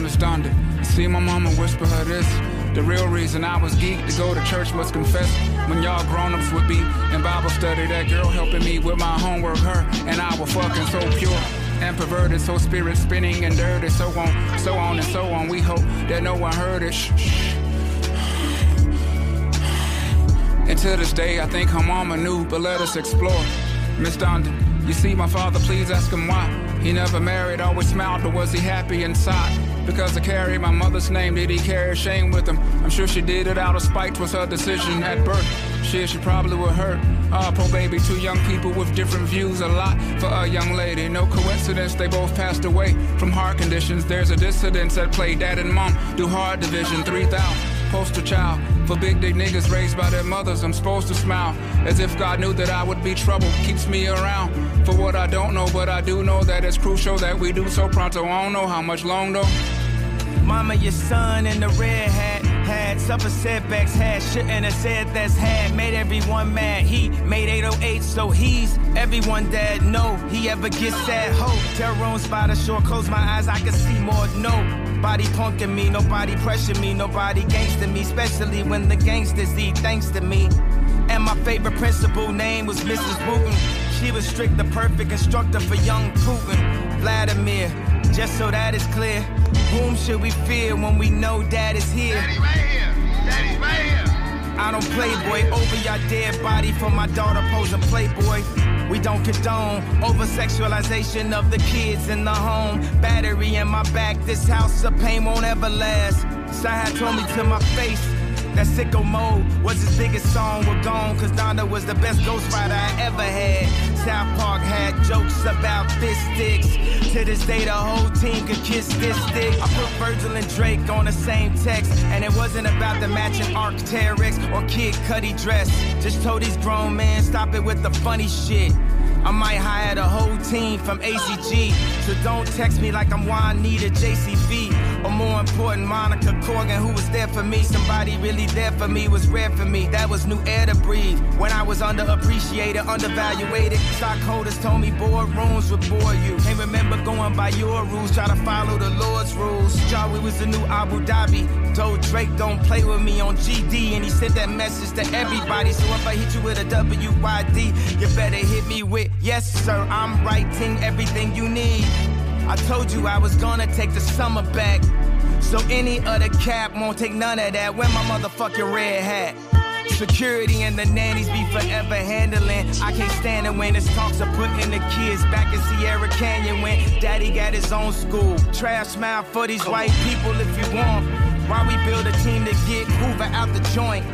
Miss Donda, you see my mama whisper her this. The real reason I was geeked to go to church must confess. When y'all grown-ups would be in Bible study, that girl helping me with my homework, her and I were fucking so pure and perverted, so spirit spinning and dirty, so on, so on and so on. We hope that no one heard it. Shh, shh. And to this day, I think her mama knew, but let us explore. Miss Donda, you see my father, please ask him why. He never married, always smiled, but was he happy inside? Because I carry my mother's name, did he carry shame with him? I'm sure she did it out of spite, was her decision at birth. Shit, she probably would hurt. Ah, poor baby, two young people with different views. A lot for a young lady. No coincidence, they both passed away from heart conditions. There's a dissidence at play. Dad and mom do hard division. 3,000 poster child for big dick niggas raised by their mothers. I'm supposed to smile as if God knew that I would be trouble. Keeps me around for what I don't know, but I do know that it's crucial that we do so pronto. I don't know how much long though. Mama, your son in the red hat had suffered setbacks, had shouldn't have said that's had made everyone mad. He made 808, so he's everyone that No, he ever gets that hope. Terror by the shore, close my eyes, I can see more. Nobody punking me, nobody pressure me, nobody gangster me, especially when the gangsters eat thanks to me. And my favorite principal name was Mrs. Wooten. She was strict, the perfect instructor for young Putin. Vladimir, just so that is clear. Whom should we fear when we know dad is here? Daddy right here. Daddy's right here. I don't play boy over your dead body for my daughter posing playboy. We don't condone over sexualization of the kids in the home. Battery in my back, this house of pain won't ever last. Sahad told me to my face. That sicko mode was his biggest song. We're gone, cause Donna was the best ghostwriter I ever had. South Park had jokes about fish sticks. To this day, the whole team could kiss this stick. I put Virgil and Drake on the same text, and it wasn't about the matching Arc'teryx or Kid Cudi dress. Just told these grown men, stop it with the funny shit. I might hire the whole team from ACG. So don't text me like I'm Juanita JCV. Or more important, Monica Corgan, who was there for me. Somebody really there for me was rare for me. That was new air to breathe. When I was underappreciated, undervaluated. Stockholders told me boardrooms would bore you. Can't remember going by your rules, try to follow the Lord's rules. We was the new Abu Dhabi. Told Drake don't play with me on GD, and he sent that message to everybody. So if I hit you with a WYD, you better hit me with yes, sir. I'm writing everything you need. I told you I was gonna take the summer back. So any other cap won't take none of that. Wear my motherfucking red hat. Security and the nannies be forever handling. I can't stand it when it's talks of putting the kids back in Sierra Canyon when daddy got his own school. Trash smile for these white people if you want. Why we build a team to get Hoover out the joint?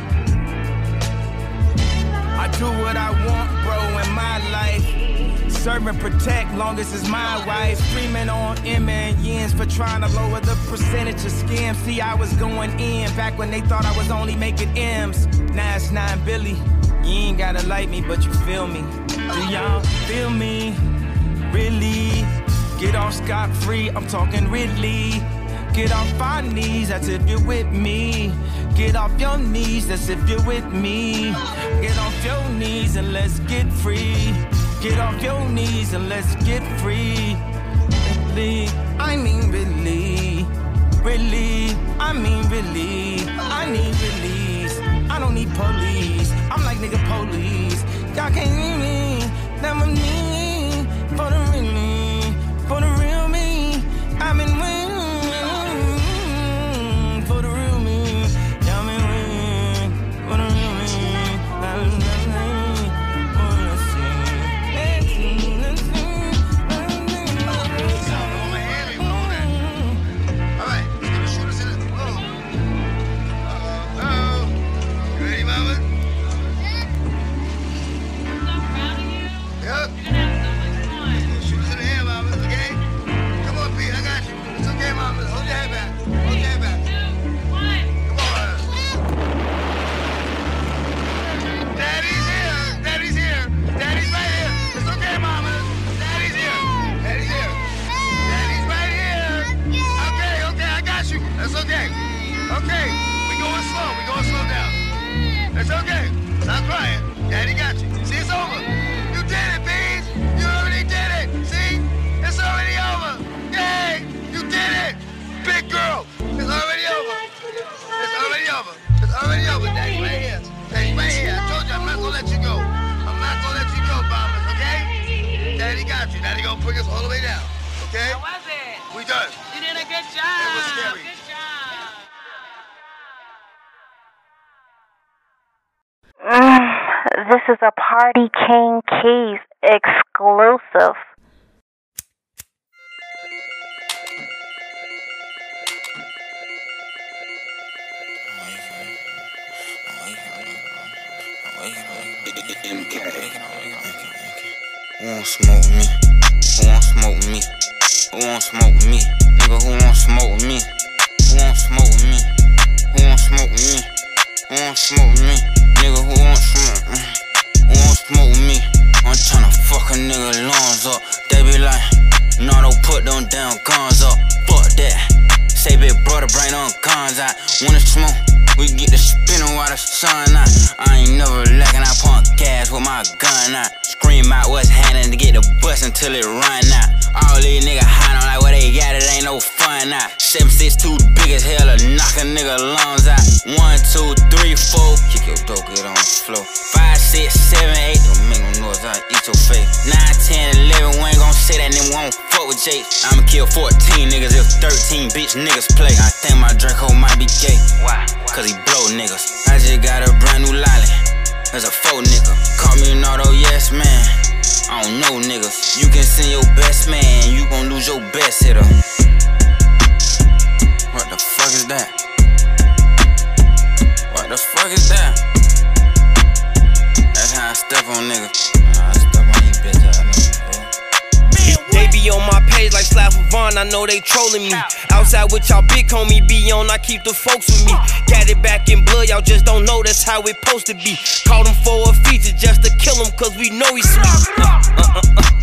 I do what I want, bro, in my life. Serve and protect, longest is my wife. Screaming on M and yens for trying to lower the percentage of scams. See, I was going in back when they thought I was only making M's. Now it's nine Billy. You ain't gotta like me, but you feel me. Do y'all feel me? Really? Get off scot free, I'm talking Ridley. Get off our knees, that's if you're with me. Get off your knees, that's if you're with me. Get off your knees and let's get free. Get off your knees and let's get free. Really, I mean really, really, I mean really. I need release. I don't need police. I'm like nigga police. Y'all can't hear me. Was me for the real got you. Bring us all the way down. Okay? How was it? We done. You did a good job. It was scary. Good job. Mm, this is a Party King Keys exclusive. MK. Won't smoke me? Who won't smoke with me? Who won't smoke with me? Nigga, who won't smoke with me? Who won't smoke with me? Who won't smoke with me? Who won't smoke with me? Nigga, who won't smoke with me? Who won't smoke with me? I'm tryna fuck a nigga lungs up. They be like, no, don't put them damn guns up. Fuck that. Say big brother, bring them guns out. Wanna smoke? We get the spinning while the sun out. I ain't never lacking, I pump gas with my gun out. Scream out what's happening to get the bus until it run out. All these niggas high on like what they got, it ain't no fun now. 762 big as hell, to knock a nigga lungs out. One, two, three, four, kick your dope, get on the floor. Five, six, seven, eight, don't make no noise, I'll eat your face. Nine, ten, eleven, we ain't gon' say that, we won't fuck with Jake. I'ma kill 14 niggas if 13 bitch niggas play. I think my Draco might be gay. Why? Cause he blow niggas. I just got a brand new lolly. There's a faux nigga. Call me an auto yes man. I don't know niggas. You can send your best man, you gon' lose your best hitter. What the fuck is that? What the fuck is that? That's how I step on niggas. Be on my page like Slav Vaughn, I know they trolling me. Outside with y'all big homie be on, I keep the folks with me. Got it back in blood, y'all just don't know that's how it supposed to be. Called him for a feature just to kill him, cause we know he's sweet. Uh, uh, uh, uh.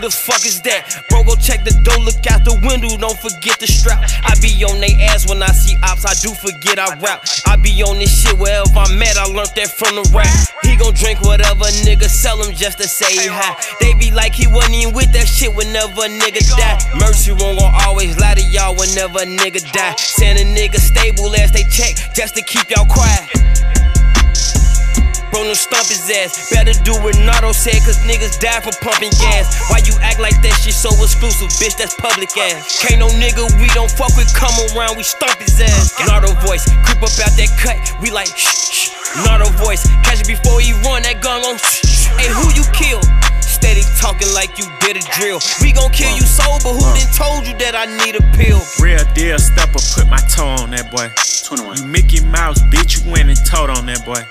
Who the fuck is that? Bro, go check the door, look out the window, don't forget the strap. I be on they ass when I see ops, I do forget I rap. I be on this shit wherever I'm at, I learned that from the rap. He gon' drink whatever nigga sell him just to say hi. They be like he wasn't even with that shit whenever a nigga die. Mercy won't gon' always lie to y'all whenever a nigga die. Send a nigga stable as they check just to keep y'all quiet. Bro, no stump his ass. Better do what Nardo said, cause niggas die from pumping gas. Why you act like that shit so exclusive, bitch? That's public ass. Can't no nigga we don't fuck with come around, we stump his ass. Nardo voice, creep up out that cut, we like shh, shh. Nardo voice, catch it before he run that gun on shh, shh. Hey, who you kill? Steady talking like you did a drill. We gon' kill you sober, who done told you that I need a pill? Real deal stepper, put my toe on that boy. 21. You Mickey Mouse, bitch, you went and told on that boy.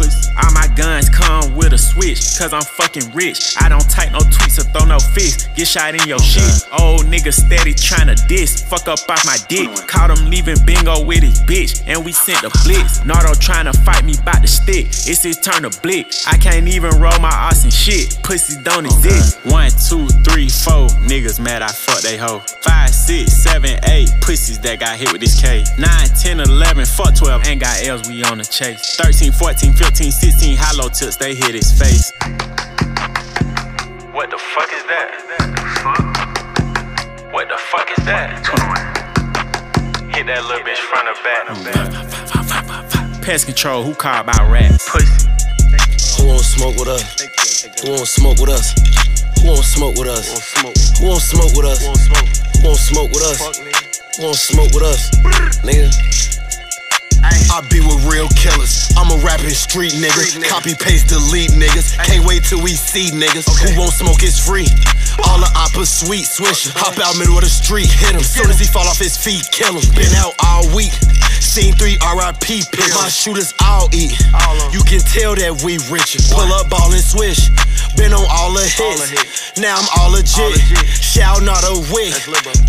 All my guns come with a switch, cause I'm fucking rich. I don't type no tweets or throw no fists. Get shot in your shit. Old nigga steady tryna diss. Fuck up off my dick. Caught him leaving bingo with his bitch, and we sent the blitz. Nardo tryna fight me by the stick. It's his turn to blick. I can't even roll my ass and shit. Pussies don't exist. One, two, three, four. Niggas mad I fuck they hoe. Five, six, seven, eight. Pussies that got hit with this K. Nine, ten, eleven, fuck 12. Ain't got L's, we on the chase. 13, 14, 15, 16. Hollow tips, they hit his face. What the fuck is that? What the fuck is that? Hit that little bitch front or back. Pest control, who called about rat? Pussy. Who won't smoke with us? Who won't smoke with us? Who won't smoke with us? Who won't smoke with us? Who won't smoke with us? Who won't smoke with us? Nigga. I be with real killers. I'm a rapping street nigga. Copy, paste, delete niggas. Can't wait till we see niggas. Who won't smoke is free. All the oppa sweet swisher. Hop out middle of the street, hit him. Soon as he fall off his feet, kill him. Been out all week. Seen three RIP pick. My shooters all eat. You can tell that we richer. Pull up, ball and swish. Been on all the hits. Now I'm all legit. Shout not a wig.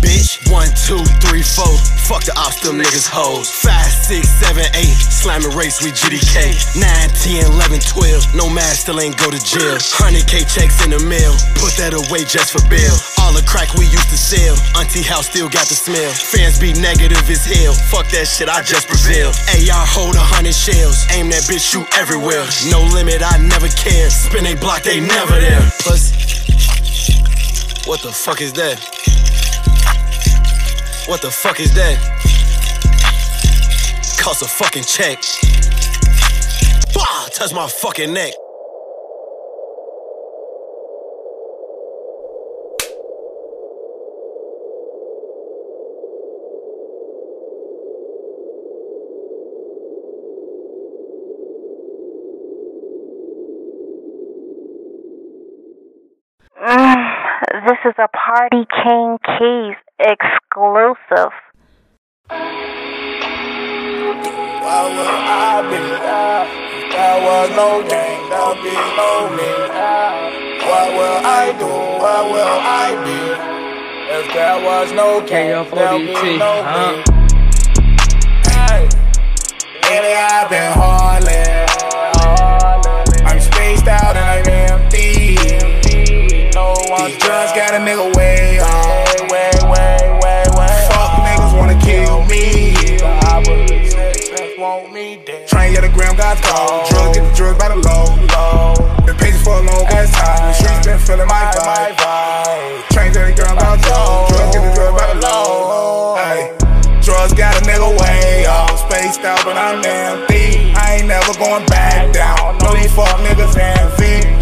Bitch. One, two, three, four. Fuck the ops, them niggas hoes. Five, six, seven, eight. Slamming race with GDK. Nine, ten, eleven, twelve. No man still ain't go to jail. 100k checks in the mail. Put that away just for bail. All the crack we used to sell. Auntie house still got the smell. Fans be negative as hell. Fuck that shit, I just prevail. AR hold a hundred shells. Aim that bitch, shoot everywhere. No limit, I never care. Spin a block, they never there. Pussy. What the fuck is that? What the fuck is that? Cost a fucking check. Bah! Touch my fucking neck. Mm, this is a Party King Keys exclusive. Why would I be there if there was no game? There'll be no me. What will I do? What will I be? If there was no king, there'll be no me. Hey, lately I've been hauling. I'm spaced out and I'm empty. One just got a nigga way off. Way, way, way, way. Fuck niggas wanna kill me. Train get the gram, got gold. Drug get the drugs by the low. low. Been patient for a long ass time. The streets been feeling my vibe. Train get the gram, got gold. Drug get the drugs by the low. Ay. Drugs got a nigga way off. Spaced out, but I'm empty. I ain't never going back down. No, these fuck niggas envy.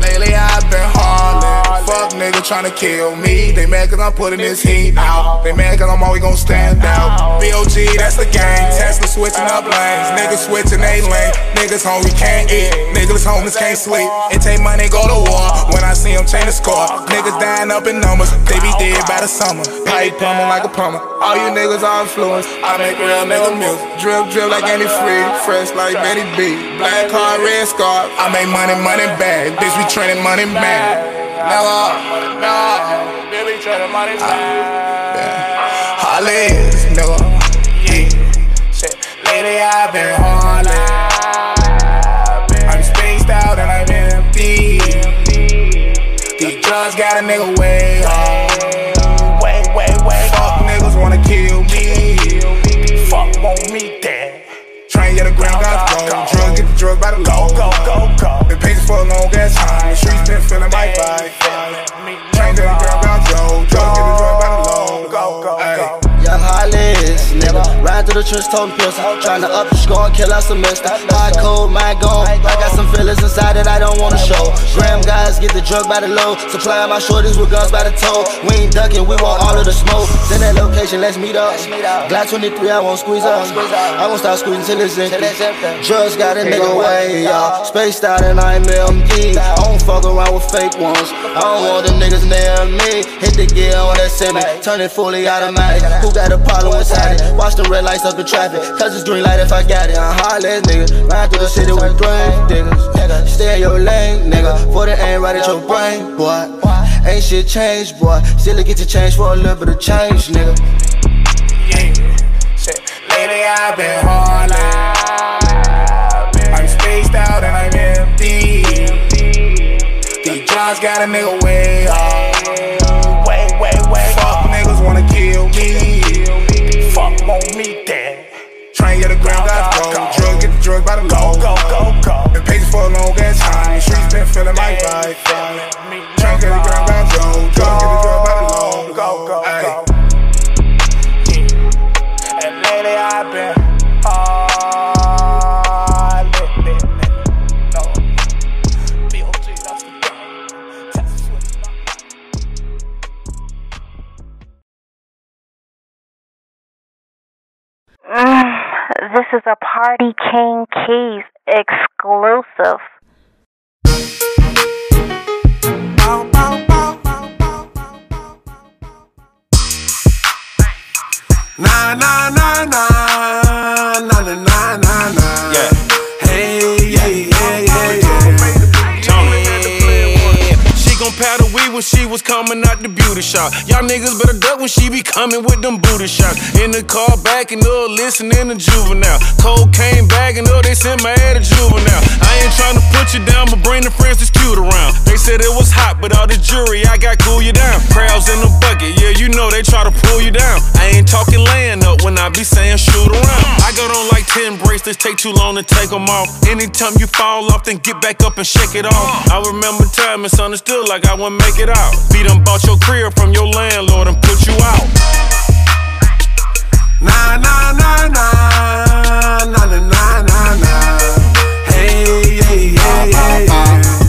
Nigga tryna kill me. They mad cause I'm putting this heat out. They mad cause I'm always gon' stand out. BOG, that's the gang. Tesla switching up lanes. Niggas switching they lane. Niggas hungry can't eat. Niggas homeless can't sleep. It take money, go to war. When I see them change the score. Niggas dying up in numbers. They be dead by the summer. Pipe plumbing like a plumber. All you niggas are influenced. I make real nigga music. Drip, drip like any free. Fresh like Betty B. Black car, red scarf. I make money, money bag. Bitch, we training money man. Nigga, no. Billy training money man. Hollies, nigga. Yeah. Shit. Lately I've been hauling. I'm spaced out and I'm empty. These drugs got a nigga way off. Way, way, way. Fuck niggas wanna kill me. Fuck want me. Train get the ground, got go. Drug get the drug by the low. Go, go, go. Been patient for a long ass time. The streets been feeling my vibe. Train get the ground, got go. Drug get the drug by the low. Go, go, go. Young Hollis, nigga. Ride through the trench, toting pills. Tryna up the score and kill our semester. High cold, my gone. I got some feelings inside that I don't wanna show. Graham guys get the drug by the load. Supply my shorties with guns by the toe. We ain't ducking, we want all of the smoke. Send that location, let's meet up. Glock 23, I won't squeeze up. I won't start squeezing till it's empty. Drugs got a nigga way, y'all. Spaced out and I'm MD. I don't fuck around with fake ones. I don't want them niggas near me. Hit the gear on that semi. Turn it fully automatic. Who got a problem with it? Watch the red lights up the traffic. Cause it's green light if I got it. I'm hollering, nigga. Ride through the city with grave niggas. Stay in your lane, nigga. For the aim right at your brain, boy. Ain't shit changed, boy. Still get to change for a little bit of change, nigga. Yeah. Shit. Lately I've been hauling. I'm spaced out and I'm empty. These drugs got a nigga way off. Way, way, way. Fuck niggas wanna kill me. Fuck want me dead. Train get the ground, got go. Drug get the drug by the low. Go, go, go. Been patient for a long ass time. Streets been feeling my vibe. Train get the ground, got go. Drug get the drug by the low. This is a Party King Keys exclusive. Nah, nah, nah, nah, was coming out the beauty shop. Y'all niggas better duck when she be coming with them booty shots. In the car, backing up, listening to juvenile. Cocaine bagging up, they sent my head to juvenile. I ain't tryna put you down, but bring the friends that's cute around. They said it was hot, but all the jury, I got cool you down. Crowds in the bucket, yeah, you know they try to pull you down. I ain't talking laying up when I be saying shoot around. I got on like 10 bracelets, take too long to take them off. Anytime you fall off, then get back up and shake it off. I remember time misunderstood like I wouldn't make it out. Be done bought your crib from your landlord and put you out. Nah, nah, nah, nah, nah, nah, nah, nah, nah. Hey, yeah, yeah, yeah,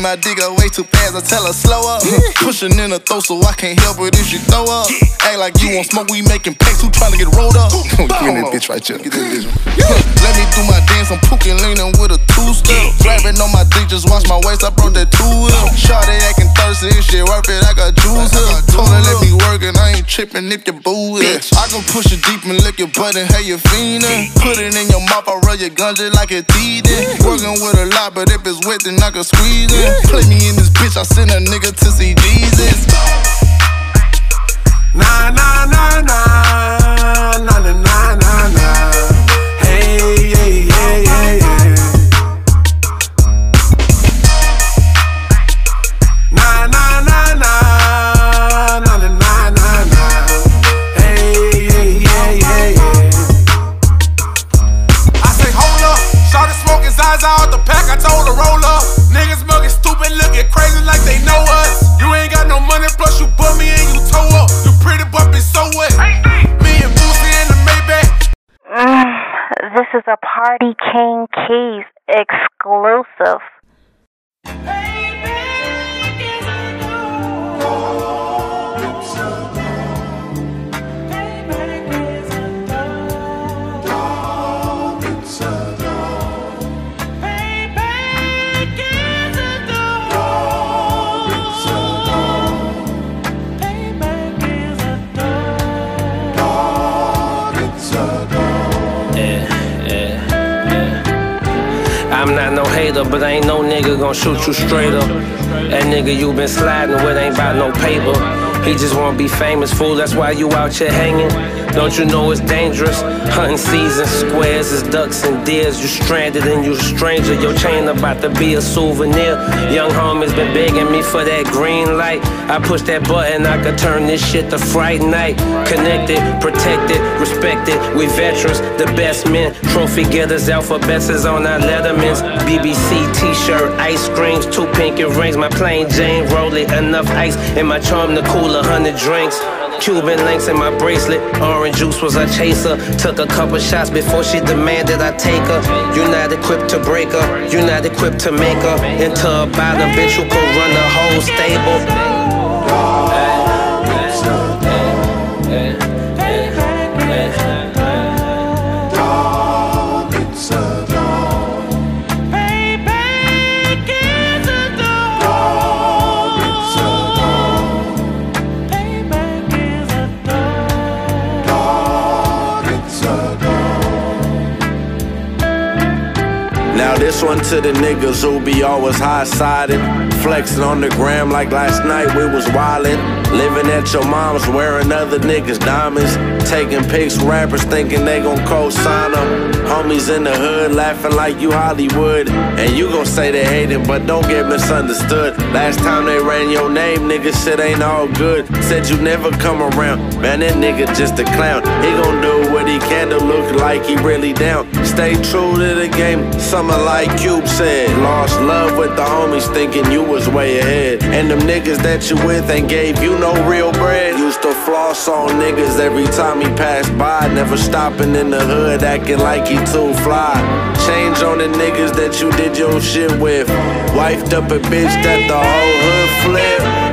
eat my dick up way too fast. I tell her slow up. Pushing in her throat so I can't help it if she throw up. Act like you want smoke, we making packs. Who trying to get rolled up? Give me that bitch right here. Get that bitch. Let me do my dance. I'm pooking leaning with a two step. Grabbing on my dick, just watch my waist. I brought that two wheel. Shawty acting thirsty, if shit worth it. I got juice here. Told her let me work and I ain't tripping if your boo is. I can push it deep and lick your butt and hey you fiendin'. Put it in your mouth, I rub your gun just like a teething. Working with a lot, but if it's wet, then I can squeeze it. Play me in this bitch, I send a nigga to see Jesus. Nah, nah, nah, nah, nah, nah, nah, nah, nah. Hey, yeah, like they know us. You ain't got no money, plus you bummy and you toe up. You pretty but be so wet. Me and Boosie in the Maybach. Mm, this is a Party King Keys exclusive. Yeah, hater, but ain't no nigga gon' shoot you straight up. That nigga you been sliding with ain't bout no paper. He just wanna be famous, fool. That's why you out here hanging. Don't you know it's dangerous? Hunting season, squares is ducks and deers. You stranded and you a stranger. Your chain about to be a souvenir. Young homies been begging me for that green light. I push that button, I could turn this shit to Fright Night. Connected, protected, respected. We veterans, the best men. Trophy getters, alphabets is on our lettermans. BBC t-shirt, ice creams, two pinky rings. My plain Jane roll it, enough ice in my charm to cool a hundred drinks. Cuban links in my bracelet, orange juice was a chaser. Took a couple shots before she demanded I take her. You're not equipped to break her, you're not equipped to make her into a bottom bitch who could run the whole stable. One to the niggas who be always high-sided. Flexing on the gram like last night we was wildin' Living at your mom's wearing other niggas diamonds. Taking pics, rappers thinking they gon' co-sign them Homies in the hood laughing like you Hollywood. And you gon' say they hating but don't get misunderstood. Last time they ran your name, nigga shit ain't all good. Said you never come around, man that nigga just a clown. He gon' do to look like he really down. Stay true to the game, something like Cube said. Lost love with the homies thinking you was way ahead. And them niggas that you with ain't gave you no real bread. Used to floss on niggas every time he passed by. Never stopping in the hood acting like he too fly. Change on the niggas that you did your shit with. Wifed up a bitch that the whole hood flip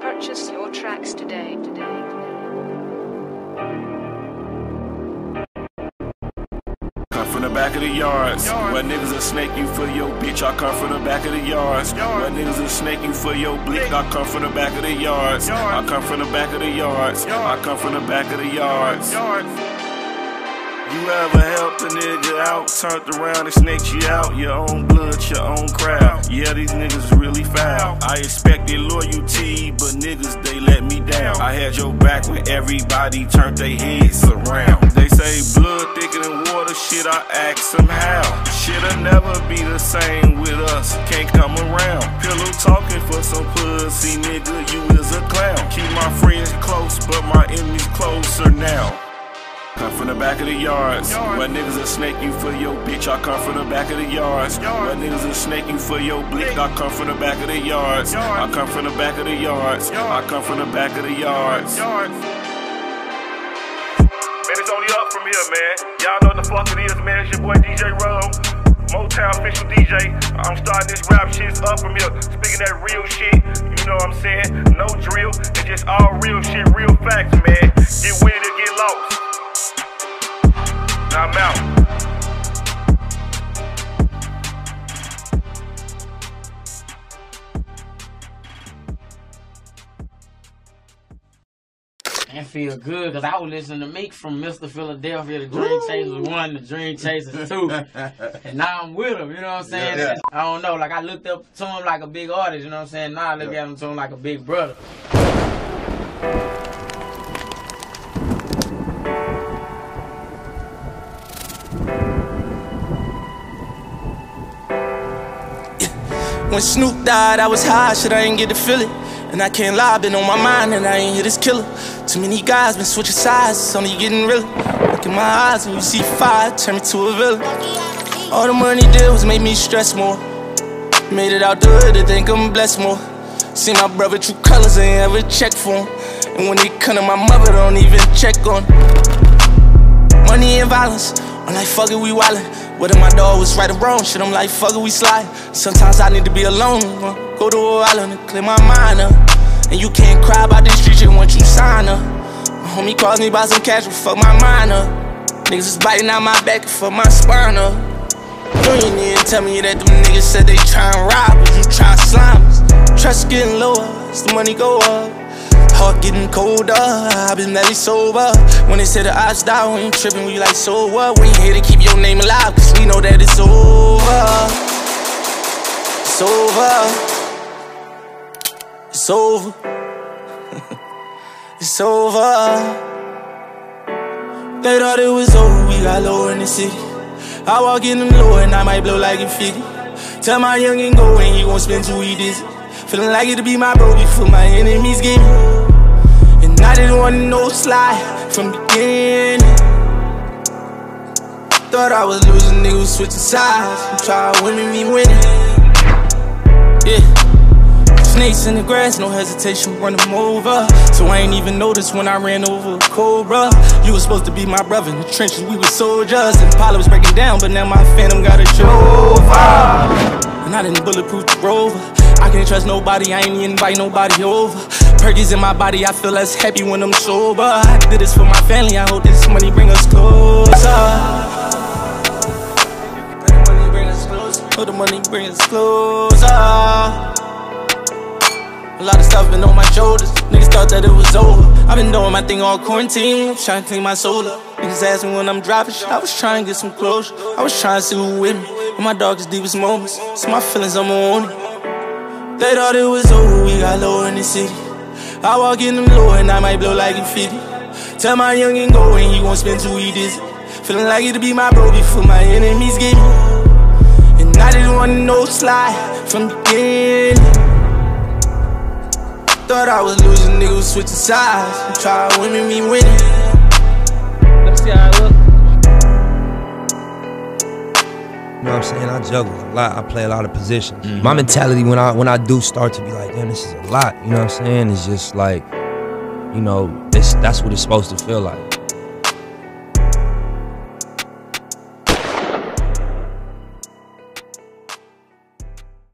Purchase your tracks today. today. from the back of the yards. Where niggas will snake you for your bitch, I come from the back of the yards. Where niggas will snake you for your blick, I come from the back of the yards. I come from the back of the yards. I come from the back of the yards. You ever helped a nigga out, turned around and snaked you out? Your own blood, your own crowd. Yeah, these niggas really foul. I expected loyalty, but niggas, they let me down. I had your back when everybody turned their heads around. They say blood thicker than water, shit, I ask them how. Shit'll never be the same with us, can't come around. Pillow talking for some pussy, nigga, you is a clown. Keep my friends close, but my enemies closer now. I come from the back of the yards. Where niggas will snake you for your bitch. I come from the back of the yards. Where niggas will snake you for your blick. I come from the back of the yards. I come from the back of the yards. I come from the back of the yards. Man, it's only up from here, man. Y'all know what the fuck it is, man. It's your boy DJ Rowe. Motown official DJ. I'm starting this rap shit up from here. Speaking that real shit, you know what I'm saying? No drill. It's just all real shit, real facts, man. Get with it or get lost. I'm out. That feel good because I was listening to Meek from Mr. Philadelphia, the Dream Chasers 1, the Dream Chasers 2. and now I'm with him, you know what I'm saying? Yeah. I don't know, like I looked up to him like a big artist, you know what I'm saying? Now I look at him to him like a big brother. When Snoop died, I was high, shit, I ain't get to feel it. And I can't lie, been on my mind, and I ain't hit this killer. Too many guys been switching sides, it's only getting realer. Look in my eyes, and you see fire, turn me to a villain. All the money did was make me stress more. Made it out the hood to think I'm blessed more. See my brother true colors, ain't ever check for him. And when they come to my mother, don't even check on. Money and violence, I'm like, fuck it, we wildin'. Whether my dog was right or wrong, shit, I'm like, fuck it, we slide. Sometimes I need to be alone, uh, go to a island and clear my mind up. And you can't cry about this street shit once you sign up. My homie calls me about some cash, will fuck my mind up. Niggas is biting out my back and fuck my spine up. You ain't even tell me that them niggas said they tryin' rob us, you try slime us. Trust getting lower as the money go up. Heart getting colder, I've been barely sober. When they say the odds die, we ain't tripping, we like, so what? We here to keep your name alive, cause we know that it's over. It's over. It's over. it's over. They thought it was over, we got lower in the city. I walk in them low and I might blow like a 50. Tell my youngin' go and he gon' spend two weeks. Feeling like it'll be my bro before my enemies get me. I didn't want no slide from the beginning. Thought I was losing, niggas switching sides. Try to win me, winning. Yeah. Snakes in the grass, no hesitation, run them over. So I ain't even noticed when I ran over a cobra. You was supposed to be my brother in the trenches, we were soldiers. And Impala was breaking down, but now my phantom got a chauffeur. And I didn't bulletproof the rover. I can't trust nobody, I ain't invite nobody over. Perkies in my body, I feel less happy when I'm sober. I did this for my family, I hope this money bring us closer. Hope the money bring us closer. A lot of stuff been on my shoulders. Thought that it was over. I've been doing my thing all quarantine. Trying to clean my soul up. Niggas ask me when I'm driving shit. I was trying to get some closure. I was trying to see who with me. In my darkest, deepest moments. So my feelings, I'm on it. They thought it was over. We got lower in the city. I walk in them low and I might blow like a 50. Tell my youngin' go and he won't spend two weeks. Feeling like it'll be my bro before my enemies get me. And I didn't want no slide from the beginning. Thought I was losing, niggas switching sides. Try to win me, me winning. Let me see how I look. You know what I'm saying? I juggle a lot. I play a lot of positions. Mm-hmm. My mentality when I when I do start to be like, damn, this is a lot. You know what I'm saying? It's just like, you know, it's that's what it's supposed to feel like.